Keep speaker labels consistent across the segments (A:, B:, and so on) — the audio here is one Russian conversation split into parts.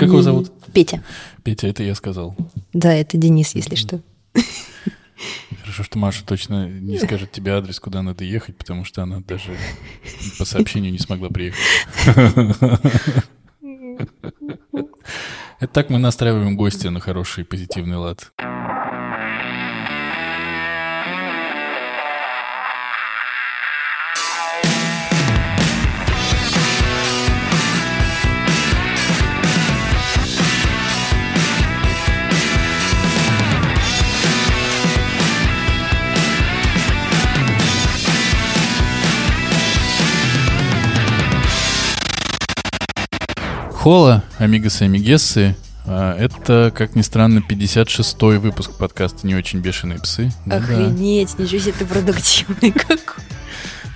A: Как его зовут?
B: Петя.
A: Петя, это я сказал.
B: Да, это Денис, если что.
A: Хорошо, что Маша точно не скажет тебе адрес, куда надо ехать, потому что она даже по сообщению не смогла приехать. Это так мы настраиваем гостя на хороший позитивный лад. Хола, амигасы, амигессы. А, Это, как ни странно, 56-й выпуск подкаста «Не очень бешеные псы». Ну да.
B: Охренеть, ничего себе ты продуктивный какой.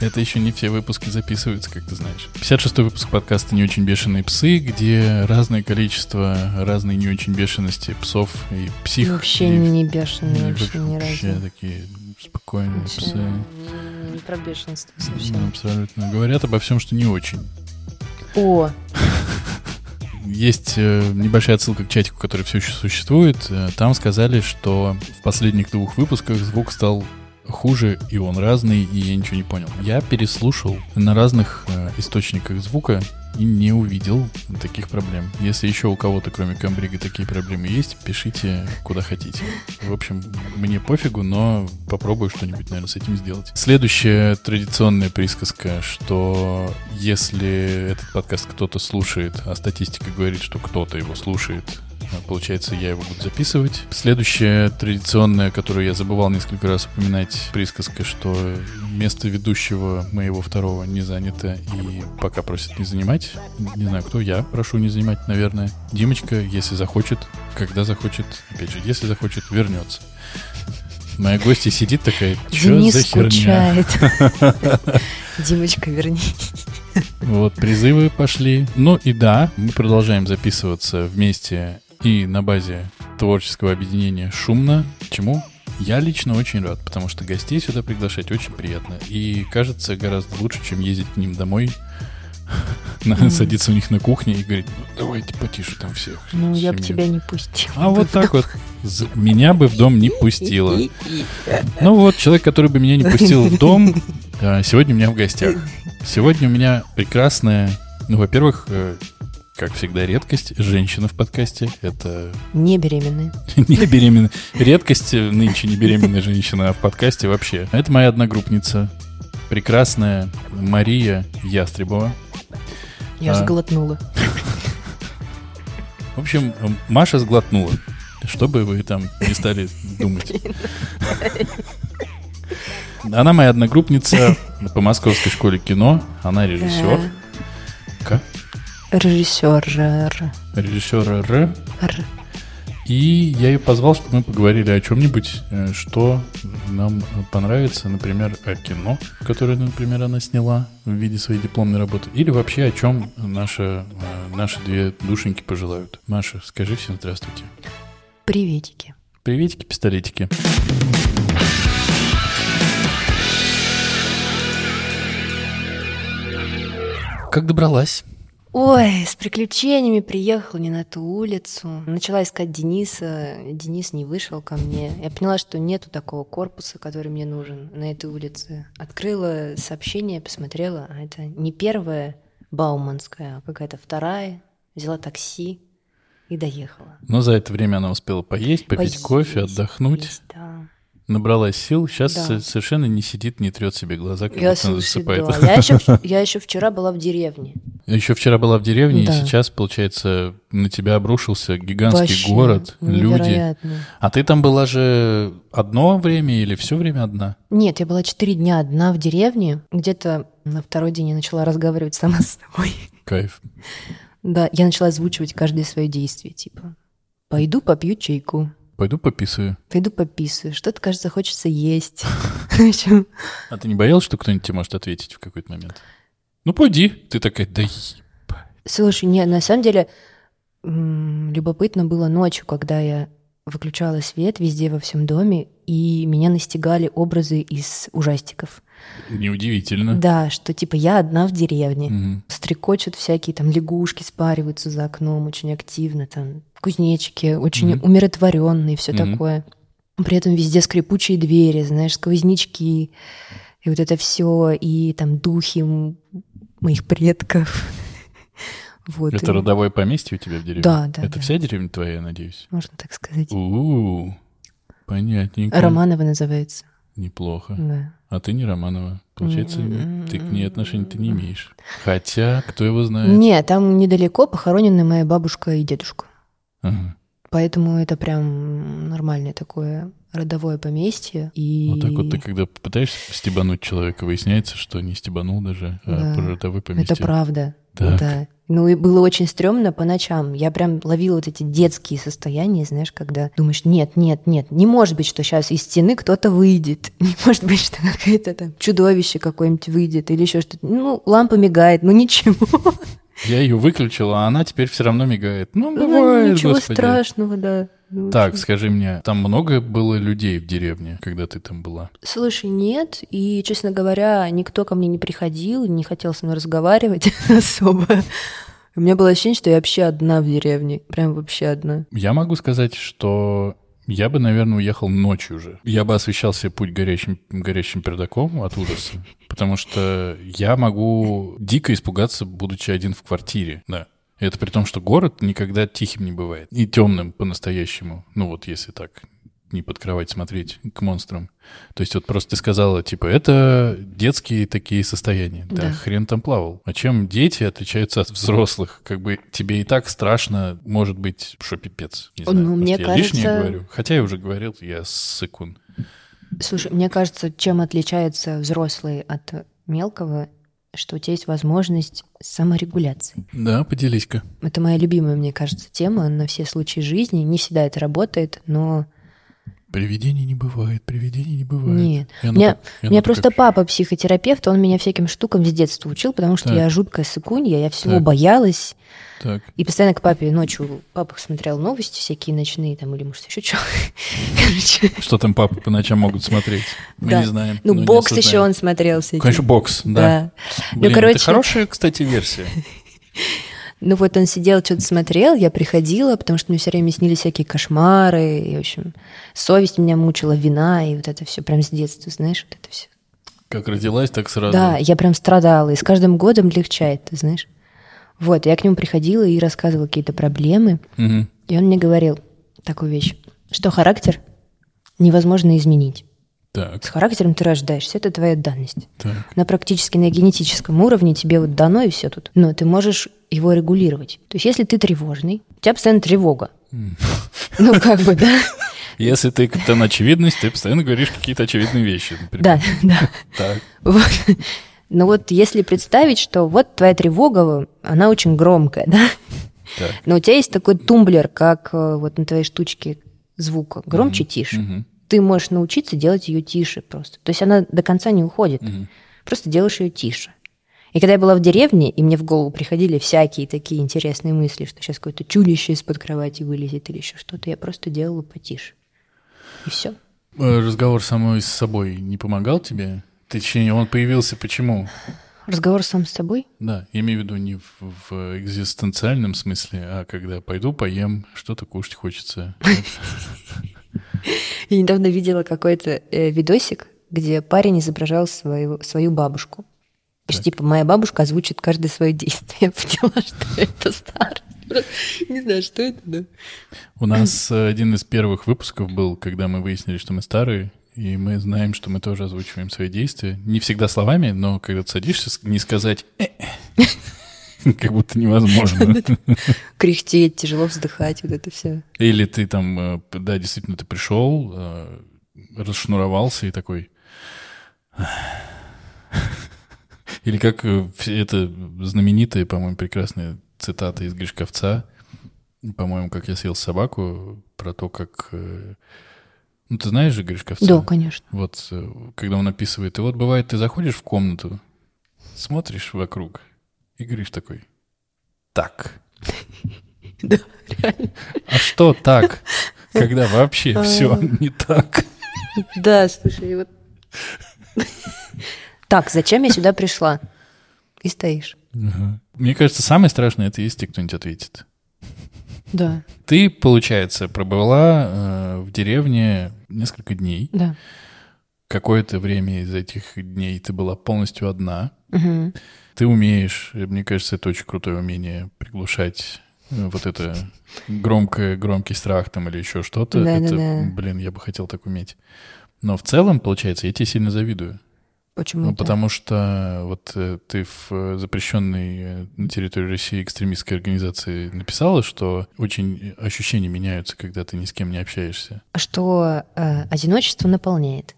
A: Это еще не все выпуски записываются, как ты знаешь. 56-й выпуск подкаста «Не очень бешеные псы», где разное количество разной не очень бешености псов и псих.
B: Вообще
A: и-
B: не бешеный,
A: и
B: вообще ни
A: вообще
B: разу.
A: такие спокойные
B: Вообще
A: псы.
B: Не про бешенство
A: Ну,
B: совсем.
A: абсолютно. Говорят обо всем, что не очень.
B: О,
A: Есть э, небольшая отсылка к чатику, который все еще существует. Э, Там сказали, что в последних двух выпусках звук стал хуже, и он разный, и я ничего не понял. Я переслушал на разных э, источниках звука и не увидел таких проблем. Если еще у кого-то, кроме Камбрига, такие проблемы есть, пишите куда хотите. В общем, мне пофигу, но попробую что-нибудь, наверное, с этим сделать. Следующая традиционная присказка, что если этот подкаст кто-то слушает, а статистика говорит, что кто-то его слушает, Получается, я его буду записывать. Следующая традиционная, которую я забывал несколько раз упоминать, присказка, что место ведущего моего второго не занято и пока просят не занимать. Не знаю, кто я, прошу не занимать, наверное. Димочка, если захочет, когда захочет, опять же, если захочет, вернется. Моя гостья сидит такая, что
B: Денис
A: за херня?
B: скучает. Димочка, вернись.
A: Вот, призывы пошли. Ну и да, мы продолжаем записываться вместе и на базе творческого объединения «Шумно». Чему? Я лично очень рад, потому что гостей сюда приглашать очень приятно. И кажется гораздо лучше, чем ездить к ним домой, садиться у них на кухне и говорить, ну давайте потише там всех.
B: Ну, я бы
A: семью».
B: тебя не пустил.
A: А вот так вот. Меня бы в дом не пустило. Ну вот, человек, который бы меня не пустил в дом, а, сегодня у меня в гостях. Сегодня у меня прекрасная, ну, во-первых, э, как всегда, редкость. Женщина в подкасте. Это
B: Не беременная.
A: не беременная. Редкость э, нынче не беременная женщина, а в подкасте вообще. Это моя одногруппница. Прекрасная Мария Ястребова.
B: Я
A: А.
B: сглотнула.
A: В общем, э, Маша сглотнула. Что бы вы там не стали думать. Она моя одногруппница по Московской школе кино. Она режиссер. Как?
B: Режиссер. Р.
A: Режиссер Р.
B: Р.
A: И я ее позвал, чтобы мы поговорили о чем-нибудь, э, что нам понравится, например, о кино, которое, например, она сняла в виде своей дипломной работы, или вообще о чем наша, э, наши две душеньки пожелают. Маша, скажи всем здравствуйте.
B: Приветики.
A: Приветики, пистолетики. Как добралась?
B: Ой, с приключениями приехала не на ту улицу. Начала искать Дениса. Денис не вышел ко мне. Я поняла, что нету такого корпуса, который мне нужен на этой улице. Открыла сообщение, посмотрела. А это не первая Бауманская, а какая-то вторая. Взяла такси и доехала.
A: Но за это время она успела поесть, попить
B: Поесть,
A: кофе, отдохнуть,
B: поесть, да.
A: Набралась сил. Сейчас
B: Да.
A: совершенно не сидит, не трет себе глаза, как
B: Я,
A: будто она засыпает.
B: да. Я еще, я еще вчера была в деревне.
A: Еще вчера была в деревне,
B: Да.
A: и сейчас, получается, на тебя обрушился гигантский
B: Вообще
A: город, люди. А ты там была же одно время или все время одна?
B: Нет, я была четыре дня одна в деревне. Где-то на второй день я начала разговаривать сама с собой.
A: Кайф.
B: Да, я начала озвучивать каждое свое действие, типа «Пойду попью чайку»,
A: Пойду пописываю.
B: «Пойду пописаю», что-то, кажется, хочется есть.
A: А ты не боялась, что кто-нибудь тебе может ответить в какой-то момент? Ну, пойди. Ты такая, да.
B: Слушай, не, на самом деле любопытно было ночью, когда я выключала свет везде во всем доме, и меня настигали образы из ужастиков.
A: Неудивительно.
B: Да, что типа я одна в деревне.
A: Мгм.
B: Стрекочут всякие там лягушки, спариваются за окном очень активно, там кузнечики, очень
A: Мгм.
B: умиротворенные, все
A: Мгм.
B: такое. При этом везде скрипучие двери, знаешь, сквознячки, и вот это все, и там духи моих предков. Вот.
A: Это
B: и
A: родовое поместье у тебя в деревне?
B: Да, да,
A: Это
B: да.
A: вся деревня твоя, я надеюсь?
B: Можно так сказать.
A: У-у-у. Понятненько.
B: Романова называется.
A: Неплохо.
B: Да.
A: А ты не Романова. Получается,
B: М-м-м.
A: ты к ней отношения-то не имеешь. Хотя, кто его знает?
B: Нет, там недалеко похоронены моя бабушка и дедушка.
A: Ага.
B: Поэтому это прям нормальное такое родовое поместье. И...
A: Вот так вот ты, когда попытаешься стебануть человека, выясняется, что не стебанул даже, а
B: Да.
A: про родовое поместье.
B: Это правда.
A: Так.
B: Да. Ну и было очень стрёмно по ночам. Я прям ловила вот эти детские состояния, знаешь, когда думаешь, нет, нет, нет, не может быть, что сейчас из стены кто-то выйдет. Не может быть, что какое-то там чудовище какое-нибудь выйдет или еще что-то. Ну, лампа мигает, ну ничего.
A: Я ее выключил, а она теперь все равно мигает. Ну,
B: Ну,
A: бывает,
B: ничего
A: господи.
B: страшного, да. Ну,
A: Так,
B: очень-
A: скажи мне, там много было людей в деревне, когда ты там была?
B: Слушай, нет, и, честно говоря, никто ко мне не приходил, не хотел со мной разговаривать особо. У меня было ощущение, что я вообще одна в деревне, прям вообще одна.
A: Я могу сказать, что я бы, наверное, уехал ночью уже. Я бы освещал себе путь горящим, горящим пердаком от ужаса, потому что я могу дико испугаться, будучи один в квартире, да. Это при том, что город никогда тихим не бывает. И темным по-настоящему. Ну вот если так не под кровать смотреть к монстрам. То есть вот просто ты сказала, типа, это детские такие состояния. Да,
B: Да.
A: хрен там плавал. А чем дети отличаются от взрослых? Как бы тебе и так страшно, может быть, что пипец. Не
B: Ну,
A: знаю, может,
B: мне
A: я лишнее
B: кажется-
A: говорю. Хотя я уже говорил, я сыкун.
B: Слушай, мне кажется, чем отличается взрослый от мелкого, что у тебя есть возможность саморегуляции.
A: Да, поделись-ка.
B: Это моя любимая, мне кажется, тема на все случаи жизни. Не всегда это работает, но
A: Привидений не бывает, привидений не бывает.
B: нет.
A: И
B: У меня,
A: так- и
B: меня просто
A: как-
B: папа психотерапевт, он меня всяким штукам с детства учил, потому что
A: Так.
B: я жуткая сыкунья, я всего
A: Так.
B: боялась.
A: Так.
B: И постоянно к папе ночью, папа смотрел новости всякие ночные там, или может еще что.
A: Что там папы по ночам могут смотреть? Мы
B: Да.
A: не знаем.
B: ну, бокс еще он смотрел всякие.
A: Конечно, бокс, да.
B: Да.
A: Блин,
B: ну, короче,
A: это хорошая, кстати, версия.
B: ну вот он сидел, что-то смотрел, я приходила, потому что мне все время снились всякие кошмары, и, в общем, совесть меня мучила, вина, и вот это все прям с детства, знаешь, вот это все.
A: Как родилась, так сразу.
B: Да, я прям страдала, и с каждым годом легчает, ты знаешь. Вот, я к нему приходила и рассказывала какие-то проблемы,
A: Мгм.
B: и он мне говорил такую вещь, что характер невозможно изменить.
A: Так,
B: С характером ты рождаешься, это твоя данность.
A: так.
B: На практически на генетическом уровне тебе вот дано и все тут. Но ты можешь его регулировать. То есть если ты тревожный, у тебя постоянно тревога. Ну как бы, да?
A: Если ты капитан очевидность, ты постоянно говоришь какие-то очевидные вещи.
B: Да, да.
A: Так.
B: Вот. Но вот если представить, что вот твоя тревога, она очень громкая, да?
A: Так.
B: Но у тебя есть такой тумблер, как э, вот на твоей штучке звука. Громче, тише. Ты можешь научиться делать ее тише просто. То есть она до конца не уходит.
A: Мгм.
B: Просто делаешь ее тише. И когда я была в деревне, и мне в голову приходили всякие такие интересные мысли, что сейчас какое-то чудище из-под кровати вылезет или еще что-то, я просто делала потише. И все.
A: Э, Разговор самой с собой не помогал тебе? Точнее, он появился почему?
B: Разговор сам с собой.
A: Да, я имею в виду не в, в экзистенциальном смысле, а когда пойду поем, что-то кушать хочется.
B: Я недавно видела какой-то э, видосик, где парень изображал свою, свою бабушку. Что, типа, моя бабушка озвучит каждое свое действие. Я поняла, что это старый. Просто Не знаю, что это, да.
A: У нас э, один из первых выпусков был, когда мы выяснили, что мы старые, и мы знаем, что мы тоже озвучиваем свои действия. Не всегда словами, но когда ты садишься, не сказать «э», как будто невозможно.
B: Кряхтеть, тяжело вздыхать, вот это все.
A: Или ты там, э, да, действительно, ты пришел, э, расшнуровался и такой... Или как э, это знаменитая, по-моему, прекрасная цитата из Гришковца, по-моему, как я съел собаку, про то, как... Ну, ты знаешь же Гришковца?
B: Да, конечно.
A: Вот, когда он описывает, и вот бывает, ты заходишь в комнату, смотришь вокруг, и говоришь такой, так,
B: Да, реально.
A: а что так? Когда вообще все не так.
B: Да, слушай, вот... Так, зачем я сюда пришла? И стоишь.
A: Мне кажется, самое страшное это если кто-нибудь ответит.
B: Да.
A: Ты, получается, пробыла э, в деревне несколько дней.
B: Да.
A: Какое-то время из этих дней ты была полностью одна.
B: Мгм.
A: Ты умеешь, мне кажется, это очень крутое умение приглушать э, вот это громкое, громкий страх там или еще что-то. это,
B: Да-да-да.
A: блин, я бы хотел так уметь. Но в целом, получается, я тебе сильно завидую.
B: Почему?
A: Ну, потому что вот э, ты в э, запрещенной на территории России экстремистской организации написала, что очень ощущения меняются, когда ты ни с кем не общаешься.
B: Что э, одиночество наполняет,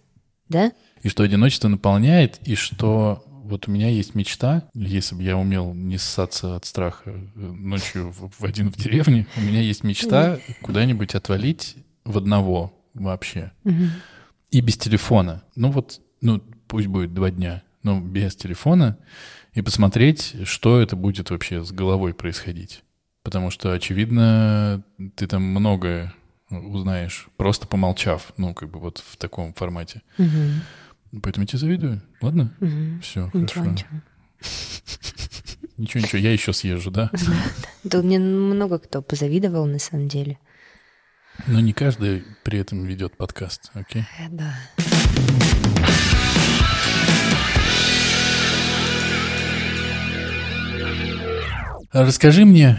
B: да?
A: И что одиночество наполняет, и что вот у меня есть мечта, если бы я умел не ссаться от страха э, ночью в, в один в деревне, у меня есть мечта куда-нибудь отвалить в одного вообще. И без телефона. Ну вот, ну пусть будет два дня, но без телефона. И посмотреть, что это будет вообще с головой происходить. Потому что, очевидно, ты там многое узнаешь, просто помолчав, ну, как бы вот в таком формате.
B: Мгм.
A: Поэтому я тебе завидую. Ладно?
B: Мгм.
A: Все,
B: Ничего,
A: хорошо.
B: ничего.
A: Ничего, ничего, я еще съезжу, да?
B: Да мне много кто позавидовал, на самом деле.
A: Но не каждый при этом ведет подкаст, окей?
B: Э, Да.
A: Расскажи мне,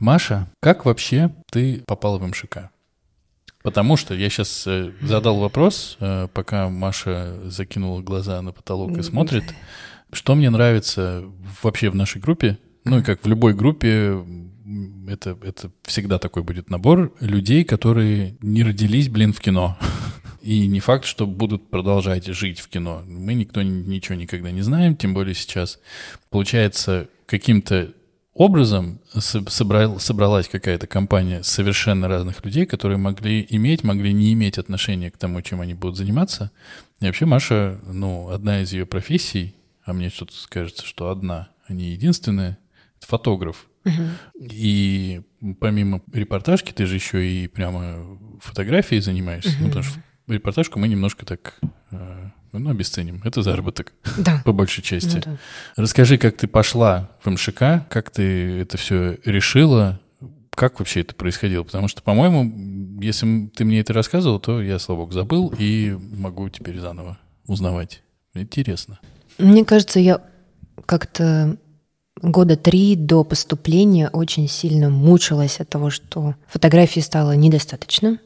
A: Маша, как вообще ты попала в МШК? Потому что я сейчас задал вопрос, э, пока Маша закинула глаза на потолок и смотрит, что мне нравится вообще в нашей группе, ну и как в любой группе, это, это всегда такой будет набор людей, которые не родились, блин, в кино. И не факт, что будут продолжать жить в кино. Мы никто ни- ничего никогда не знаем, тем более сейчас. Получается, каким-то образом со- собрал- собралась какая-то компания совершенно разных людей, которые могли иметь, могли не иметь отношения к тому, чем они будут заниматься. И вообще Маша, ну, одна из ее профессий, а мне что-то кажется, что одна, а не единственная, это фотограф. И помимо репортажки, ты же еще и прямо фотографией занимаешься. Ну, потому что репортажку мы немножко так, э, ну, обесценим. Это заработок,
B: Да.
A: по большей части.
B: Ну да.
A: Расскажи, как ты пошла в МШК, как ты это все решила, как вообще это происходило? Потому что, по-моему, если ты мне это рассказывал, то я, богу, забыл и могу теперь заново узнавать. Интересно.
B: Мне кажется, я как-то года три до поступления очень сильно мучилась от того, что фотографии стало недостаточно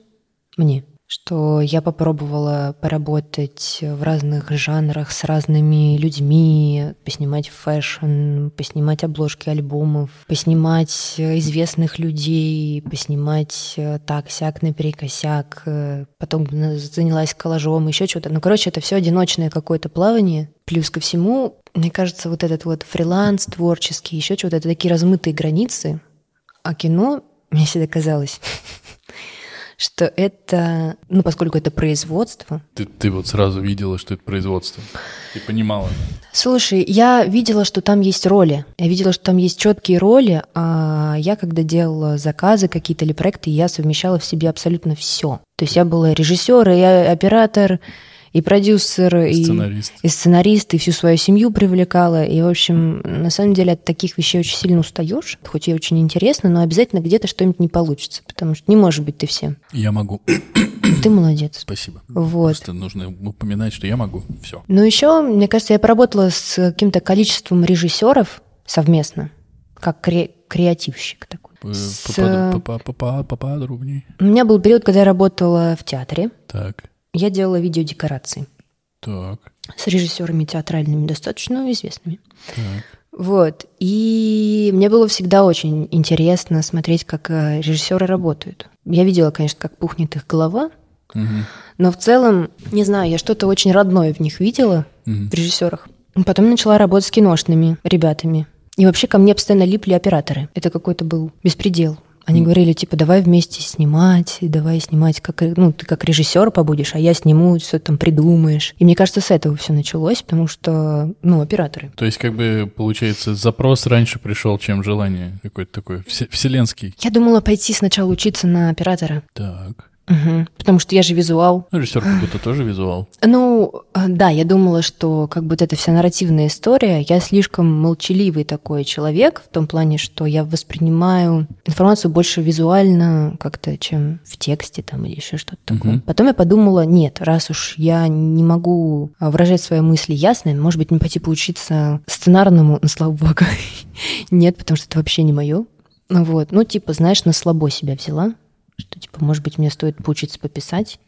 B: мне что я попробовала поработать в разных жанрах с разными людьми, поснимать fashion, поснимать обложки альбомов, поснимать известных людей, поснимать э, так-сяк наперекосяк, э, потом занялась коллажом, еще что-то. Ну, короче, это все одиночное какое-то плавание. Плюс ко всему, мне кажется, вот этот вот фриланс творческий, еще что-то, это такие размытые границы. А кино, мне всегда казалось, что это, ну, поскольку это производство.
A: Ты, ты вот сразу видела, что это производство. Ты понимала.
B: Слушай, я видела, что там есть роли. Я видела, что там есть четкие роли. А я, когда делала заказы какие-то или проекты, я совмещала в себе абсолютно все. То есть я была режиссер, и оператор, и продюсер, и
A: Сценарист.
B: и сценарист, и всю свою семью привлекала. И, в общем, на самом деле от таких вещей очень сильно устаешь, хоть и очень интересно, но обязательно где-то что-нибудь не получится, потому что не может быть ты всем.
A: Я могу.
B: Ты молодец.
A: Спасибо.
B: Вот.
A: Просто нужно упоминать, что я могу. Все.
B: Ну, еще, мне кажется, я поработала с каким-то количеством режиссеров совместно, как кре- креативщик такой. С-
A: Поподробнее.
B: У меня был период, когда я работала в театре.
A: Так,
B: Я делала видеодекорации
A: так,
B: с режиссерами театральными, достаточно известными.
A: так.
B: Вот. И мне было всегда очень интересно смотреть, как э, режиссеры работают. Я видела, конечно, как пухнет их голова,
A: Мгм.
B: но в целом, не знаю, я что-то очень родное в них видела,
A: Мгм.
B: в режиссерах. Потом начала работать с киношными ребятами. И вообще ко мне постоянно липли операторы. Это какой-то был беспредел. Они говорили, типа, давай вместе снимать, давай снимать, как, ну, ты как режиссер побудешь, а я сниму, все там придумаешь. И мне кажется, с этого все началось, потому что, ну, операторы.
A: То есть, как бы, получается, запрос раньше пришел, чем желание какой-то такой все- вселенский.
B: Я думала пойти сначала учиться на оператора.
A: Так.
B: Мгм. Потому что я же визуал.
A: Ну, режиссер как будто тоже визуал.
B: Ну, э, да, я думала, что как вот эта вся нарративная история, я слишком молчаливый такой человек, в том плане, что я воспринимаю информацию больше визуально как-то, чем в тексте там или еще что-то такое.
A: Мгм.
B: Потом я подумала, нет, раз уж я не могу а, выражать свои мысли ясно, может быть, мне пойти поучиться сценарному, ну, слава богу. Нет, потому что это вообще не мое. Вот, ну, типа, знаешь, на слабо себя взяла, что, типа, может быть, мне стоит поучиться пописать.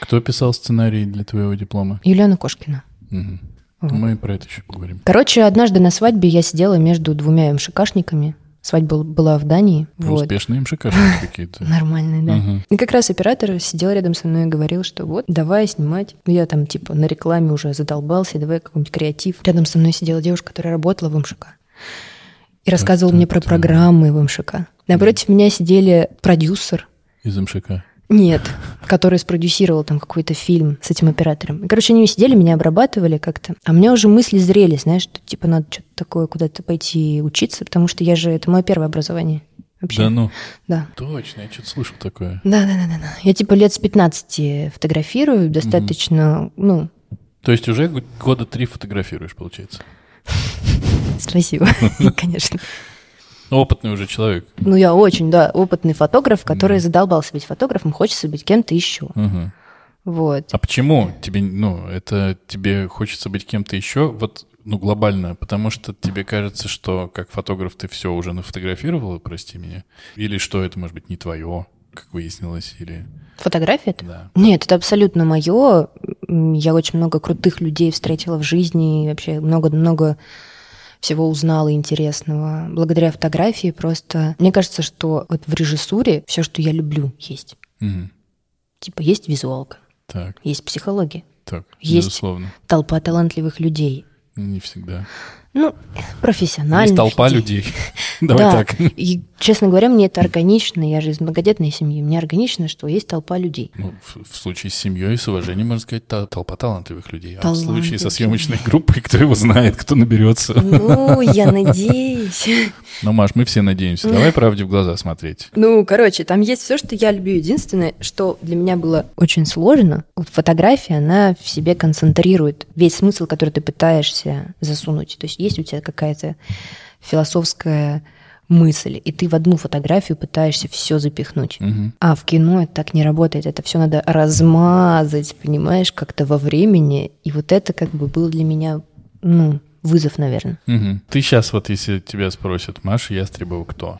A: Кто писал сценарий для твоего диплома?
B: Юлиана Кошкина.
A: Мгм.
B: Вот.
A: Мы про это еще поговорим.
B: Короче, однажды на свадьбе я сидела между двумя МШКшниками. Свадьба была в Дании. Вот.
A: Успешные МШКшники какие-то.
B: Нормальные, да. И как раз оператор сидел рядом со мной и говорил, что вот, давай снимать. Ну, Я там типа на рекламе уже задолбался, давай какой-нибудь креатив. Рядом со мной сидела девушка, которая работала в МШК. И рассказывала мне про программы в МШК. Напротив меня сидели продюсер,
A: Из МШК.
B: нет, который спродюсировал там какой-то фильм с этим оператором. И, короче, они сидели, меня обрабатывали как-то. А у меня уже мысли зрели, знаешь, что типа надо что-то такое куда-то пойти учиться, потому что я же... Это мое первое образование. Вообще.
A: Да ну,
B: Да.
A: точно, я что-то слышал такое.
B: Да, да, да, да, да. Я типа лет с 15 фотографирую, достаточно, ну,
A: То есть уже года три фотографируешь, получается?
B: спасибо, конечно.
A: Опытный уже человек.
B: Ну, я очень, да, опытный фотограф, который задолбался быть фотографом, хочется быть кем-то еще.
A: Мгм.
B: Вот.
A: А почему тебе, ну, это тебе хочется быть кем-то еще, вот, ну, глобально, потому что тебе кажется, что как фотограф ты все уже нафотографировала, прости меня, или что это, может быть, не твое, как выяснилось, или...
B: Фотография это?
A: Да.
B: Нет, это абсолютно мое. Я очень много крутых людей встретила в жизни, и вообще много-много всего узнала интересного. Благодаря фотографии просто... Мне кажется, что вот в режиссуре все, что я люблю, есть.
A: Мгм.
B: Типа есть визуалка,
A: Так,
B: есть психология,
A: так,
B: Есть.
A: безусловно.
B: толпа талантливых людей.
A: Не всегда.
B: Ну, профессиональных
A: Есть толпа людей. Давай
B: Да.
A: так.
B: И, честно говоря, мне это органично. Я же из многодетной семьи. Мне органично, что есть толпа людей.
A: Ну, в, в случае с семьей, с уважением, можно сказать, та- толпа талантливых людей. А в случае
B: Талантливых
A: со съемочной группой, кто его знает, кто наберется.
B: Ну, я надеюсь.
A: Ну, Маш, мы все надеемся. Давай правде в глаза смотреть.
B: Ну, короче, там есть все, что я люблю. Единственное, что для меня было очень сложно, вот фотография, она в себе концентрирует весь смысл, который ты пытаешься засунуть. То есть есть у тебя какая-то философская мысль, и ты в одну фотографию пытаешься все запихнуть.
A: Мгм.
B: А в кино это так не работает. Это все надо размазать, понимаешь, как-то во времени. И вот это как бы был для меня, ну, вызов, наверное.
A: Мгм. Ты сейчас вот, если тебя спросят, Маша Ястребова кто?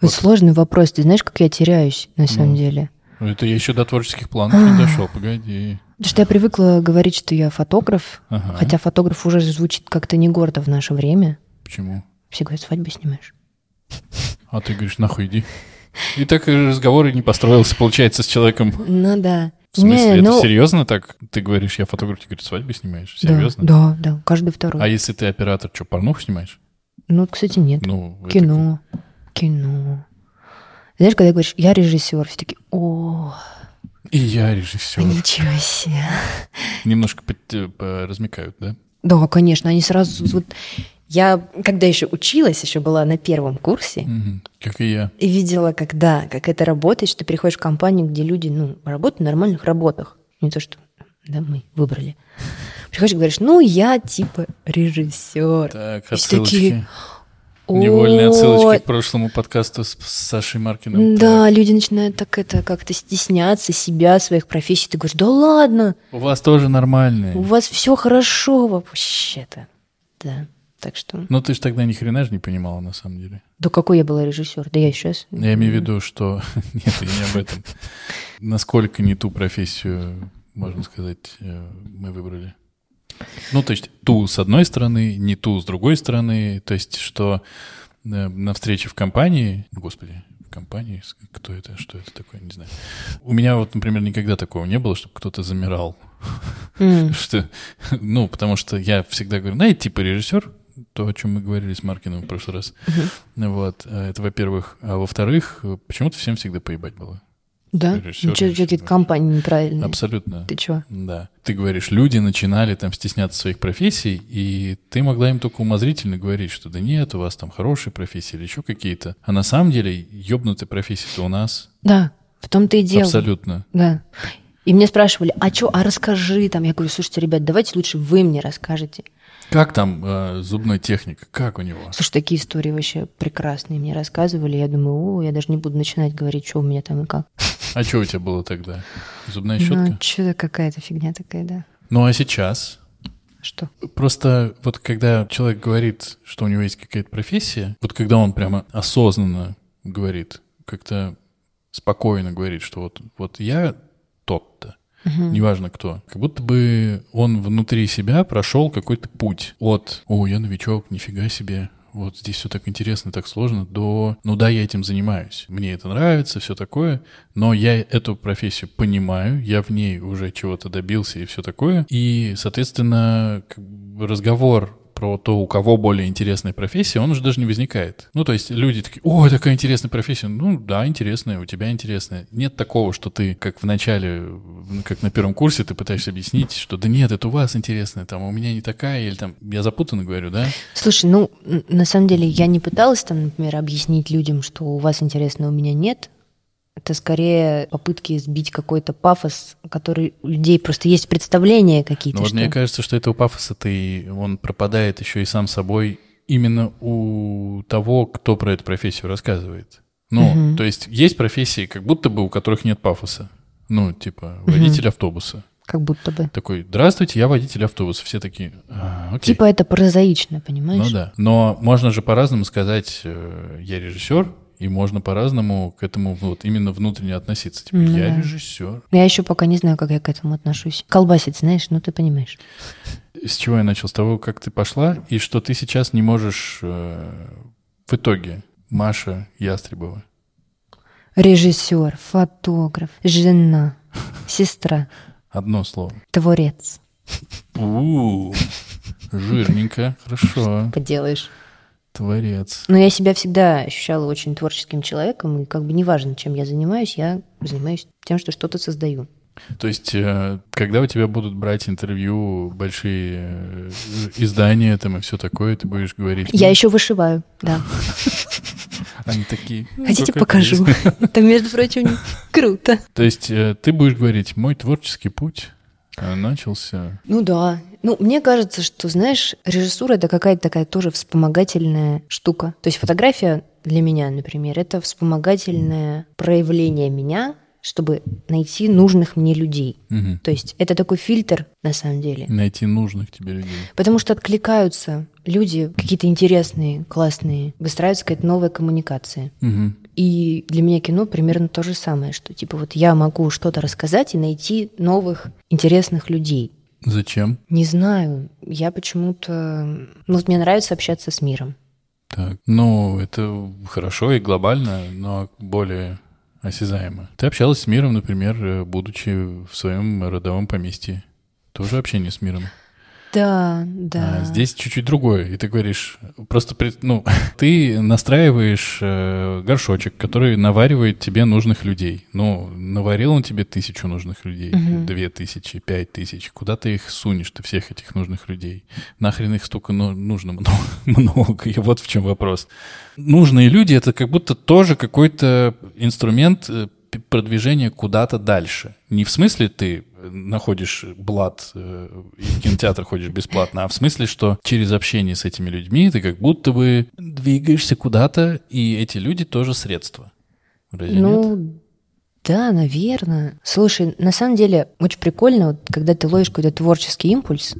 B: Вот сложный вопрос. Ты знаешь, как я теряюсь на самом
A: Ну.
B: деле?
A: Ну, Это я еще до творческих планов не дошел, погоди.
B: Потому что я привыкла говорить, что я фотограф,
A: Ага.
B: хотя фотограф уже звучит как-то не гордо в наше время.
A: Почему?
B: Все говорят, свадьбы снимаешь.
A: А ты говоришь, нахуй иди. И так разговор и не построился, получается, с человеком.
B: Ну да.
A: В смысле,
B: Не,
A: это
B: ну,
A: серьезно так? Ты говоришь, я фотограф, тебе говорят, свадьбы снимаешь?
B: да,
A: Серьезно?
B: Да, да, каждый второй.
A: А если ты оператор, что, порнуху снимаешь?
B: Ну, кстати, нет.
A: Ну, это
B: Кино, кино. Знаешь, когда говоришь, я режиссер, все таки о,
A: И я режиссер.
B: ничего себе.
A: Немножко по- размекают, да?
B: Да, конечно, они сразу... Вот, я, когда еще училась, еще была на первом курсе,
A: Мгм. Как и я.
B: и видела, когда, как это работает, что ты приходишь в компанию, где люди, ну, работают на нормальных работах. Не то, что да, мы выбрали. Приходишь и говоришь, ну, я типа режиссер.
A: Так,
B: И все такие,
A: отсылочки. Невольные
B: «О,
A: отсылочки к прошлому подкасту с, с Сашей Маркиным.
B: Да, люди начинают так это как-то стесняться себя, своих профессий. Ты говоришь, да ладно.
A: У вас тоже нормальные.
B: у вас все хорошо вообще-то. Да, так что...
A: Ну, ты же тогда ни хрена же не понимала, на самом деле.
B: Да какой я была режиссер? Да я сейчас...
A: Я имею в виду, что... Нет, я не об этом. Насколько не ту профессию, можно сказать, э, мы выбрали. Ну, то есть ту с одной стороны, не ту с другой стороны. То есть, что э, на встрече в компании... Господи, в компании? Кто это? Что это такое? Не знаю. У меня вот, например, никогда такого не было, чтобы кто-то замирал. Что, ну, потому что я всегда говорю, знаете, типа режиссер, то, о чем мы говорили с Маркиным в прошлый раз. Вот, э, это во-первых. А во-вторых, э, почему-то всем всегда поебать было.
B: Да?
A: Режиссер,
B: Ничего, какие-то компании неправильные.
A: Абсолютно.
B: Ты чё?
A: Да. Ты говоришь, люди начинали там стесняться своих профессий, и ты могла им только умозрительно говорить, что да нет, у вас там хорошие профессии или еще какие-то. А на самом деле ебнутые профессии-то у нас.
B: Да, В том-то и дело.
A: Абсолютно.
B: Да. И мне спрашивали, а что, а расскажи там. Я говорю, слушайте, ребят, давайте лучше вы мне расскажете.
A: Как там э, зубная техника? Как у него?
B: Слушай, такие истории вообще прекрасные мне рассказывали. Я думаю, о, я даже не буду начинать говорить, что у меня там и как.
A: А что у тебя было тогда? Зубная щетка?
B: Ну, что-то какая-то фигня такая, да.
A: Ну а сейчас?
B: Что?
A: Просто вот когда человек говорит, что у него есть какая-то профессия, вот когда он прямо осознанно говорит, как-то спокойно говорит, что вот, вот я тот-то,
B: Угу.
A: неважно кто, как будто бы он внутри себя прошел какой-то путь от «О, я новичок, нифига себе, вот здесь все так интересно, так сложно», до «Ну да, я этим занимаюсь, мне это нравится, все такое, но я эту профессию понимаю, я в ней уже чего-то добился и все такое». И, соответственно, разговор про то, у кого более интересная профессия, он уже даже не возникает. Ну, то есть люди такие, о, такая интересная профессия. Ну, да, интересная, у тебя интересная. Нет такого, что ты, как в начале, как на первом курсе, ты пытаешься объяснить, что да нет, это у вас интересная, там, а у меня не такая, или там, я запутанно говорю, да?
B: Слушай, ну, на самом деле, я не пыталась там, например, объяснить людям, что у вас интересно, а у меня нет. Это скорее попытки сбить какой-то пафос, который у людей просто есть представления какие-то.
A: Но вот
B: что-
A: мне кажется, что этого пафоса-то и он пропадает еще и сам собой именно у того, кто про эту профессию рассказывает. Ну,
B: Мгм.
A: то есть есть профессии, как будто бы у которых нет пафоса. Ну, типа водитель автобуса.
B: Как будто бы.
A: Такой, здравствуйте, я водитель автобуса. Все такие, «А, окей.
B: Типа это прозаично, понимаешь?
A: ну да. Но можно же по-разному сказать, э, я режиссер, и можно по-разному к этому вот именно внутренне относиться. Типа,
B: Ну
A: я
B: да.
A: режиссер.
B: Я еще пока не знаю, как я к этому отношусь. Колбасить, знаешь, ну ты понимаешь.
A: С чего я начал? С того, как ты пошла, и что ты сейчас не можешь э, в итоге, Маша Ястребова.
B: Режиссер, фотограф, жена, сестра,
A: Одно слово.
B: творец.
A: У, жирненько, хорошо.
B: Поделаешь.
A: Творец.
B: Но я себя всегда ощущала очень творческим человеком, и как бы неважно, чем я занимаюсь, я занимаюсь тем, что что-то создаю.
A: То есть, э, когда у тебя будут брать интервью большие э, издания там и все такое, ты будешь говорить...
B: Я
A: «Ну,
B: еще вышиваю, да.
A: Они такие... «Ну,
B: Хотите, покажу?
A: есть?»
B: Это, между прочим, круто.
A: То есть, э, ты будешь говорить, мой творческий путь начался...
B: Ну да. Ну, мне кажется, что, знаешь, режиссура это какая-то такая тоже вспомогательная штука. То есть фотография для меня, например, это вспомогательное проявление меня, чтобы найти нужных мне людей.
A: Мгм.
B: То есть это такой фильтр на самом деле.
A: Найти нужных тебе людей.
B: Потому что откликаются люди какие-то интересные, классные, выстраивается какая-то новая коммуникация.
A: Мгм.
B: И для меня кино примерно то же самое, что типа вот я могу что-то рассказать и найти новых интересных людей.
A: Зачем?
B: Не знаю, я почему-то... Ну, вот мне нравится общаться с миром.
A: Так, ну, это хорошо и глобально, но более осязаемо. Ты общалась с миром, например, будучи в своем родовом поместье. Тоже общение с миром.
B: Да, да.
A: А здесь чуть-чуть другое. И ты говоришь, просто, ну, ты настраиваешь э, горшочек, который наваривает тебе нужных людей. Ну, наварил он тебе тысячу нужных людей,
B: Мгм.
A: две тысячи, пять тысяч. Куда ты их сунешь, ты всех этих нужных людей? Нахрен их столько ну- нужно много, много. И вот в чем вопрос. Нужные люди — это как будто тоже какой-то инструмент э, продвижения куда-то дальше. Не в смысле ты находишь блат э, и в кинотеатр ходишь бесплатно, а в смысле, что через общение с этими людьми ты как будто бы двигаешься куда-то, и эти люди тоже средства. Разве нет?
B: Ну, да, наверное. Слушай, на самом деле очень прикольно, вот, когда ты ловишь какой-то творческий импульс,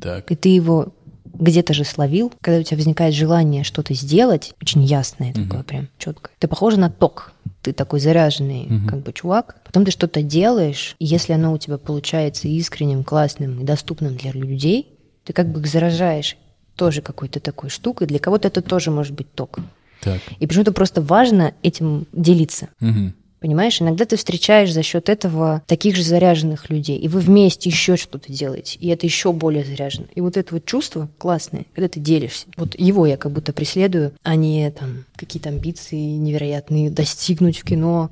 A: Так.
B: и ты его где-то же словил, когда у тебя возникает желание что-то сделать, очень ясное такое, прям четкое. Ты похожа на ток. Ты такой заряженный,
A: Мгм.
B: как бы чувак. Потом ты что-то делаешь, и если оно у тебя получается искренним, классным и доступным для людей, ты как бы их заражаешь тоже какой-то такой штукой. Для кого-то это тоже может быть ток.
A: Так.
B: И почему-то просто важно этим делиться.
A: Мгм.
B: Понимаешь, иногда ты встречаешь за счет этого таких же заряженных людей, и вы вместе еще что-то делаете, и это еще более заряжено. И вот это вот чувство классное, когда ты делишься. Вот его я как будто преследую, а не там какие-то амбиции невероятные достигнуть в кино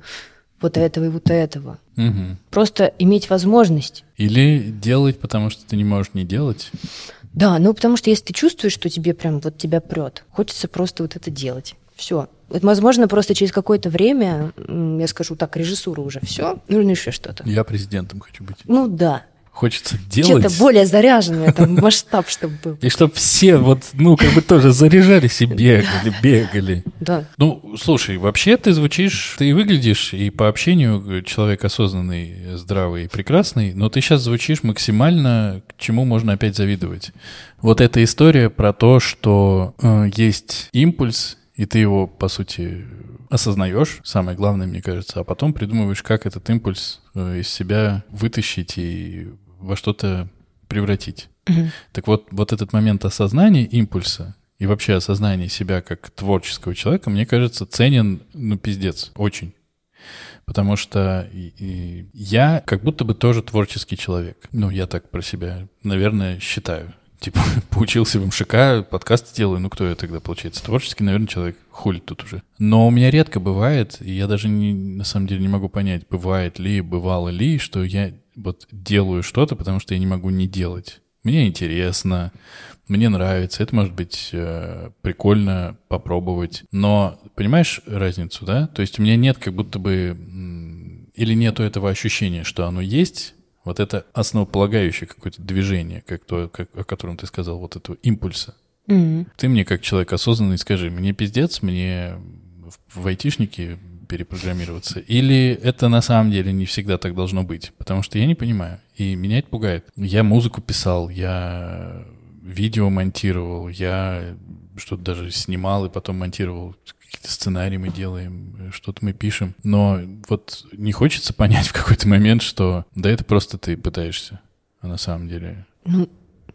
B: вот этого и вот этого.
A: Мгм.
B: Просто иметь возможность.
A: Или делать, потому что ты не можешь не делать.
B: Да, ну потому что если ты чувствуешь, что тебе прям вот тебя прет, хочется просто вот это делать. Все. Возможно, просто через какое-то время, я скажу так, режиссура уже все, нужно еще что-то.
A: Я президентом хочу быть.
B: Ну да.
A: Хочется делать.
B: Что-то более заряженное, там масштаб, чтобы был.
A: И чтобы все вот, ну, как бы тоже заряжались и бегали, бегали.
B: Да.
A: Ну, слушай, вообще ты звучишь, ты выглядишь и по общению человек осознанный, здравый и прекрасный, но ты сейчас звучишь максимально, к чему можно опять завидовать. Вот эта история про то, что э, есть импульс, и ты его, по сути, осознаешь, самое главное, мне кажется, а потом придумываешь, как этот импульс э, из себя вытащить и во что-то превратить.
B: Мгм.
A: Так вот, вот этот момент осознания импульса и вообще осознания себя как творческого человека, мне кажется, ценен, ну, пиздец, очень. Потому что и- и я как будто бы тоже творческий человек. Ну, я так про себя, наверное, считаю. Типа, поучился в МШК, подкасты делаю, ну кто я тогда, получается? Творческий, наверное, человек. Хули тут уже. Но у меня редко бывает, и я даже не, на самом деле не могу понять, бывает ли, бывало ли, что я вот делаю что-то, потому что я не могу не делать. Мне интересно, мне нравится, это может быть э, прикольно попробовать. Но понимаешь разницу, да? То есть у меня нет как будто бы... Или нету этого ощущения, что оно есть, вот это основополагающее какое-то движение, как то, как, о котором ты сказал, вот этого импульса.
B: Мгм.
A: Ты мне как человек осознанный скажи, мне пиздец, мне в в айтишнике перепрограммироваться? Или это на самом деле не всегда так должно быть? Потому что я не понимаю, и меня это пугает. Я музыку писал, я видео монтировал, я что-то даже снимал и потом монтировал. Какие-то сценарии мы делаем, что-то мы пишем. Но вот не хочется понять в какой-то момент, что да это просто ты пытаешься, а на самом деле...
B: Ну,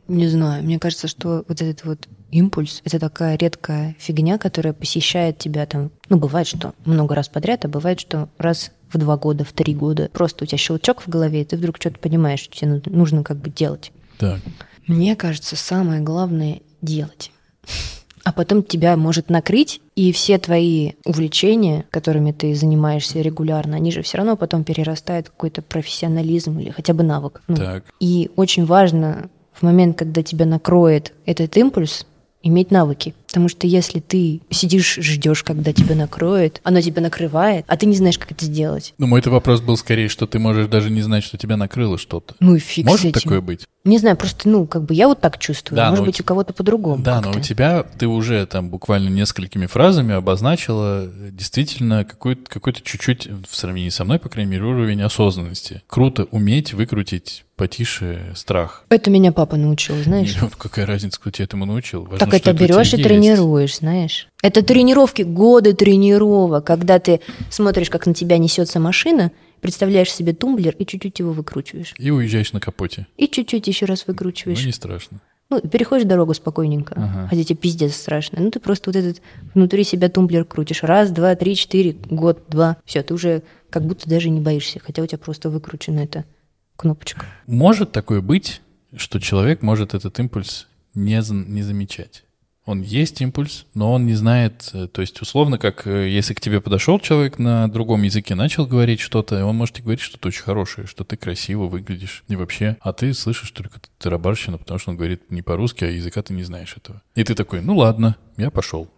B: не знаю, мне кажется, что вот этот вот импульс — это такая редкая фигня, которая посещает тебя там, ну, бывает, что много раз подряд, а бывает, что раз в два года, в три года. Просто у тебя щелчок в голове, и ты вдруг что-то понимаешь, что тебе ну- нужно как бы делать.
A: Так,
B: Мне кажется, самое главное — делать. А потом тебя может накрыть, и все твои увлечения, которыми ты занимаешься регулярно, они же все равно потом перерастают в какой-то профессионализм или хотя бы навык. Ну,
A: так.
B: и очень важно в момент, когда тебя накроет этот импульс, иметь навыки. Потому что если ты сидишь, ждешь, когда тебя накроет, оно тебя накрывает, а ты не знаешь, как это сделать.
A: Ну, мой это вопрос был скорее, что ты можешь даже не знать, что тебя накрыло что-то.
B: Ну и фиг с
A: Может
B: этим.
A: такое быть?
B: Не знаю, просто, ну, как бы я вот так чувствую.
A: Да,
B: Может
A: но у
B: быть,
A: те-
B: у кого-то по-другому.
A: Да, но у тебя ты уже там буквально несколькими фразами обозначила э, действительно какой-то, какой-то чуть-чуть, в сравнении со мной, по крайней мере, уровень осознанности. Круто уметь выкрутить потише страх.
B: Это меня папа научил, знаешь.
A: Какая разница, кто тебя этому научил? Важно,
B: Так это
A: у
B: берешь и
A: есть.
B: Тренируешь, знаешь. Это тренировки, годы тренировок, когда ты смотришь, как на тебя несется машина, представляешь себе тумблер и чуть-чуть его выкручиваешь.
A: И уезжаешь на капоте.
B: И чуть-чуть еще раз
A: Ну,
B: выкручиваешь.
A: не страшно.
B: Ну, переходишь дорогу спокойненько.
A: Ага.
B: Хотя тебе пиздец страшно. Ну, ты просто вот этот внутри себя тумблер крутишь. Раз, два, три, четыре, год, два. Все, ты уже как будто даже не боишься, хотя у тебя просто выкручена эта кнопочка.
A: Может такое быть, что человек может этот импульс не, не замечать. Он есть импульс, но он не знает, э, то есть условно, как э, если к тебе подошел человек на другом языке, начал говорить что-то, он может тебе говорить что-то очень хорошее, что ты красиво выглядишь и вообще, а ты слышишь только тарабарщину, потому что он говорит не по-русски, а языка ты не знаешь этого. И ты такой, ну ладно, я пошел.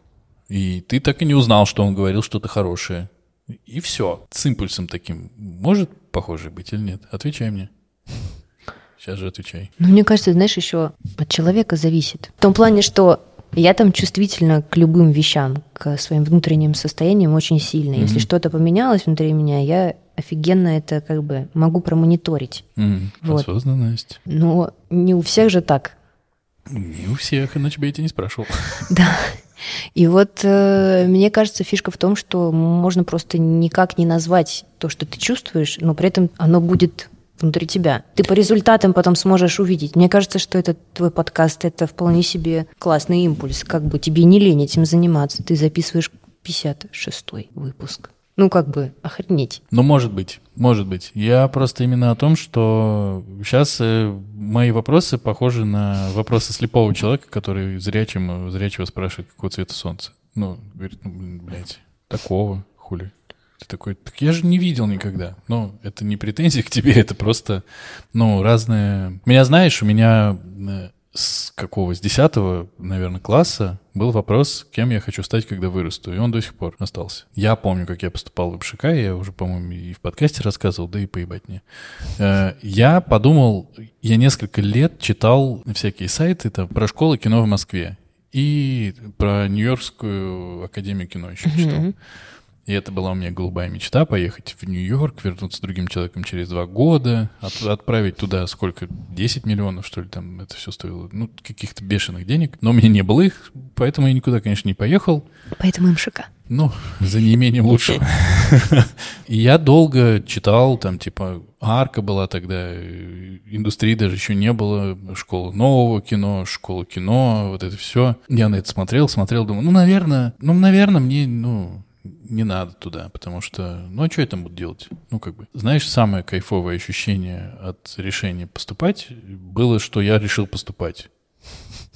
A: И ты так и не узнал, что он говорил что-то хорошее. И все. С импульсом таким может похоже быть или нет? Отвечай мне. Сейчас же отвечай.
B: Ну, мне кажется, знаешь, еще от человека зависит. В том плане, что я там чувствительна к любым вещам, к своим внутренним состояниям очень сильно. Если
A: Мгм.
B: что-то поменялось внутри меня, я офигенно это как бы могу промониторить.
A: М,
B: Вот.
A: Осознанность.
B: Но не у всех же так.
A: Не у всех, иначе бы я тебя не спрашивал.
B: Да. И вот э, мне кажется, фишка в том, что можно просто никак не назвать то, что ты чувствуешь, но при этом оно будет внутри тебя. Ты по результатам потом сможешь увидеть. Мне кажется, что этот твой подкаст это вполне себе классный импульс. Как бы тебе не лень этим заниматься. Ты записываешь 56-й выпуск. Ну, как бы, охренеть.
A: Ну, может быть, может быть. Я просто именно о том, что сейчас мои вопросы похожи на вопросы слепого человека, который зрячим, зрячего спрашивает, какого цвета солнце. Ну, говорит, ну, блядь, такого, хули. Ты такой, так я же не видел никогда. Ну, это не претензии к тебе, это просто, ну, разные... Меня знаешь, у меня э, с какого, с десятого, наверное, класса был вопрос, кем я хочу стать, когда вырасту, и он до сих пор остался. Я помню, как я поступал в МШК, я уже, по-моему, и в подкасте рассказывал, да и поебать мне. Э, я подумал, я несколько лет читал всякие сайты там, про школы кино в Москве и про Нью-Йоркскую академию кино еще читал. И это была у меня голубая мечта — поехать в Нью-Йорк, вернуться с другим человеком через два года, от, отправить туда сколько, 10 миллионов, что ли, там это все стоило, ну, каких-то бешеных денег. Но у меня не было их, поэтому я никуда, конечно, не поехал.
B: Поэтому МШК.
A: Ну, за неимением лучшего. И я долго читал, там, типа, Арка была тогда, индустрии даже еще не было, школа нового кино, школа кино, вот это все. Я на это смотрел, смотрел, думаю, ну, наверное, ну, наверное, мне, ну, не надо туда, потому что, ну а что я там буду делать? Ну, как бы, знаешь, самое кайфовое ощущение от решения поступать было, что я решил поступать.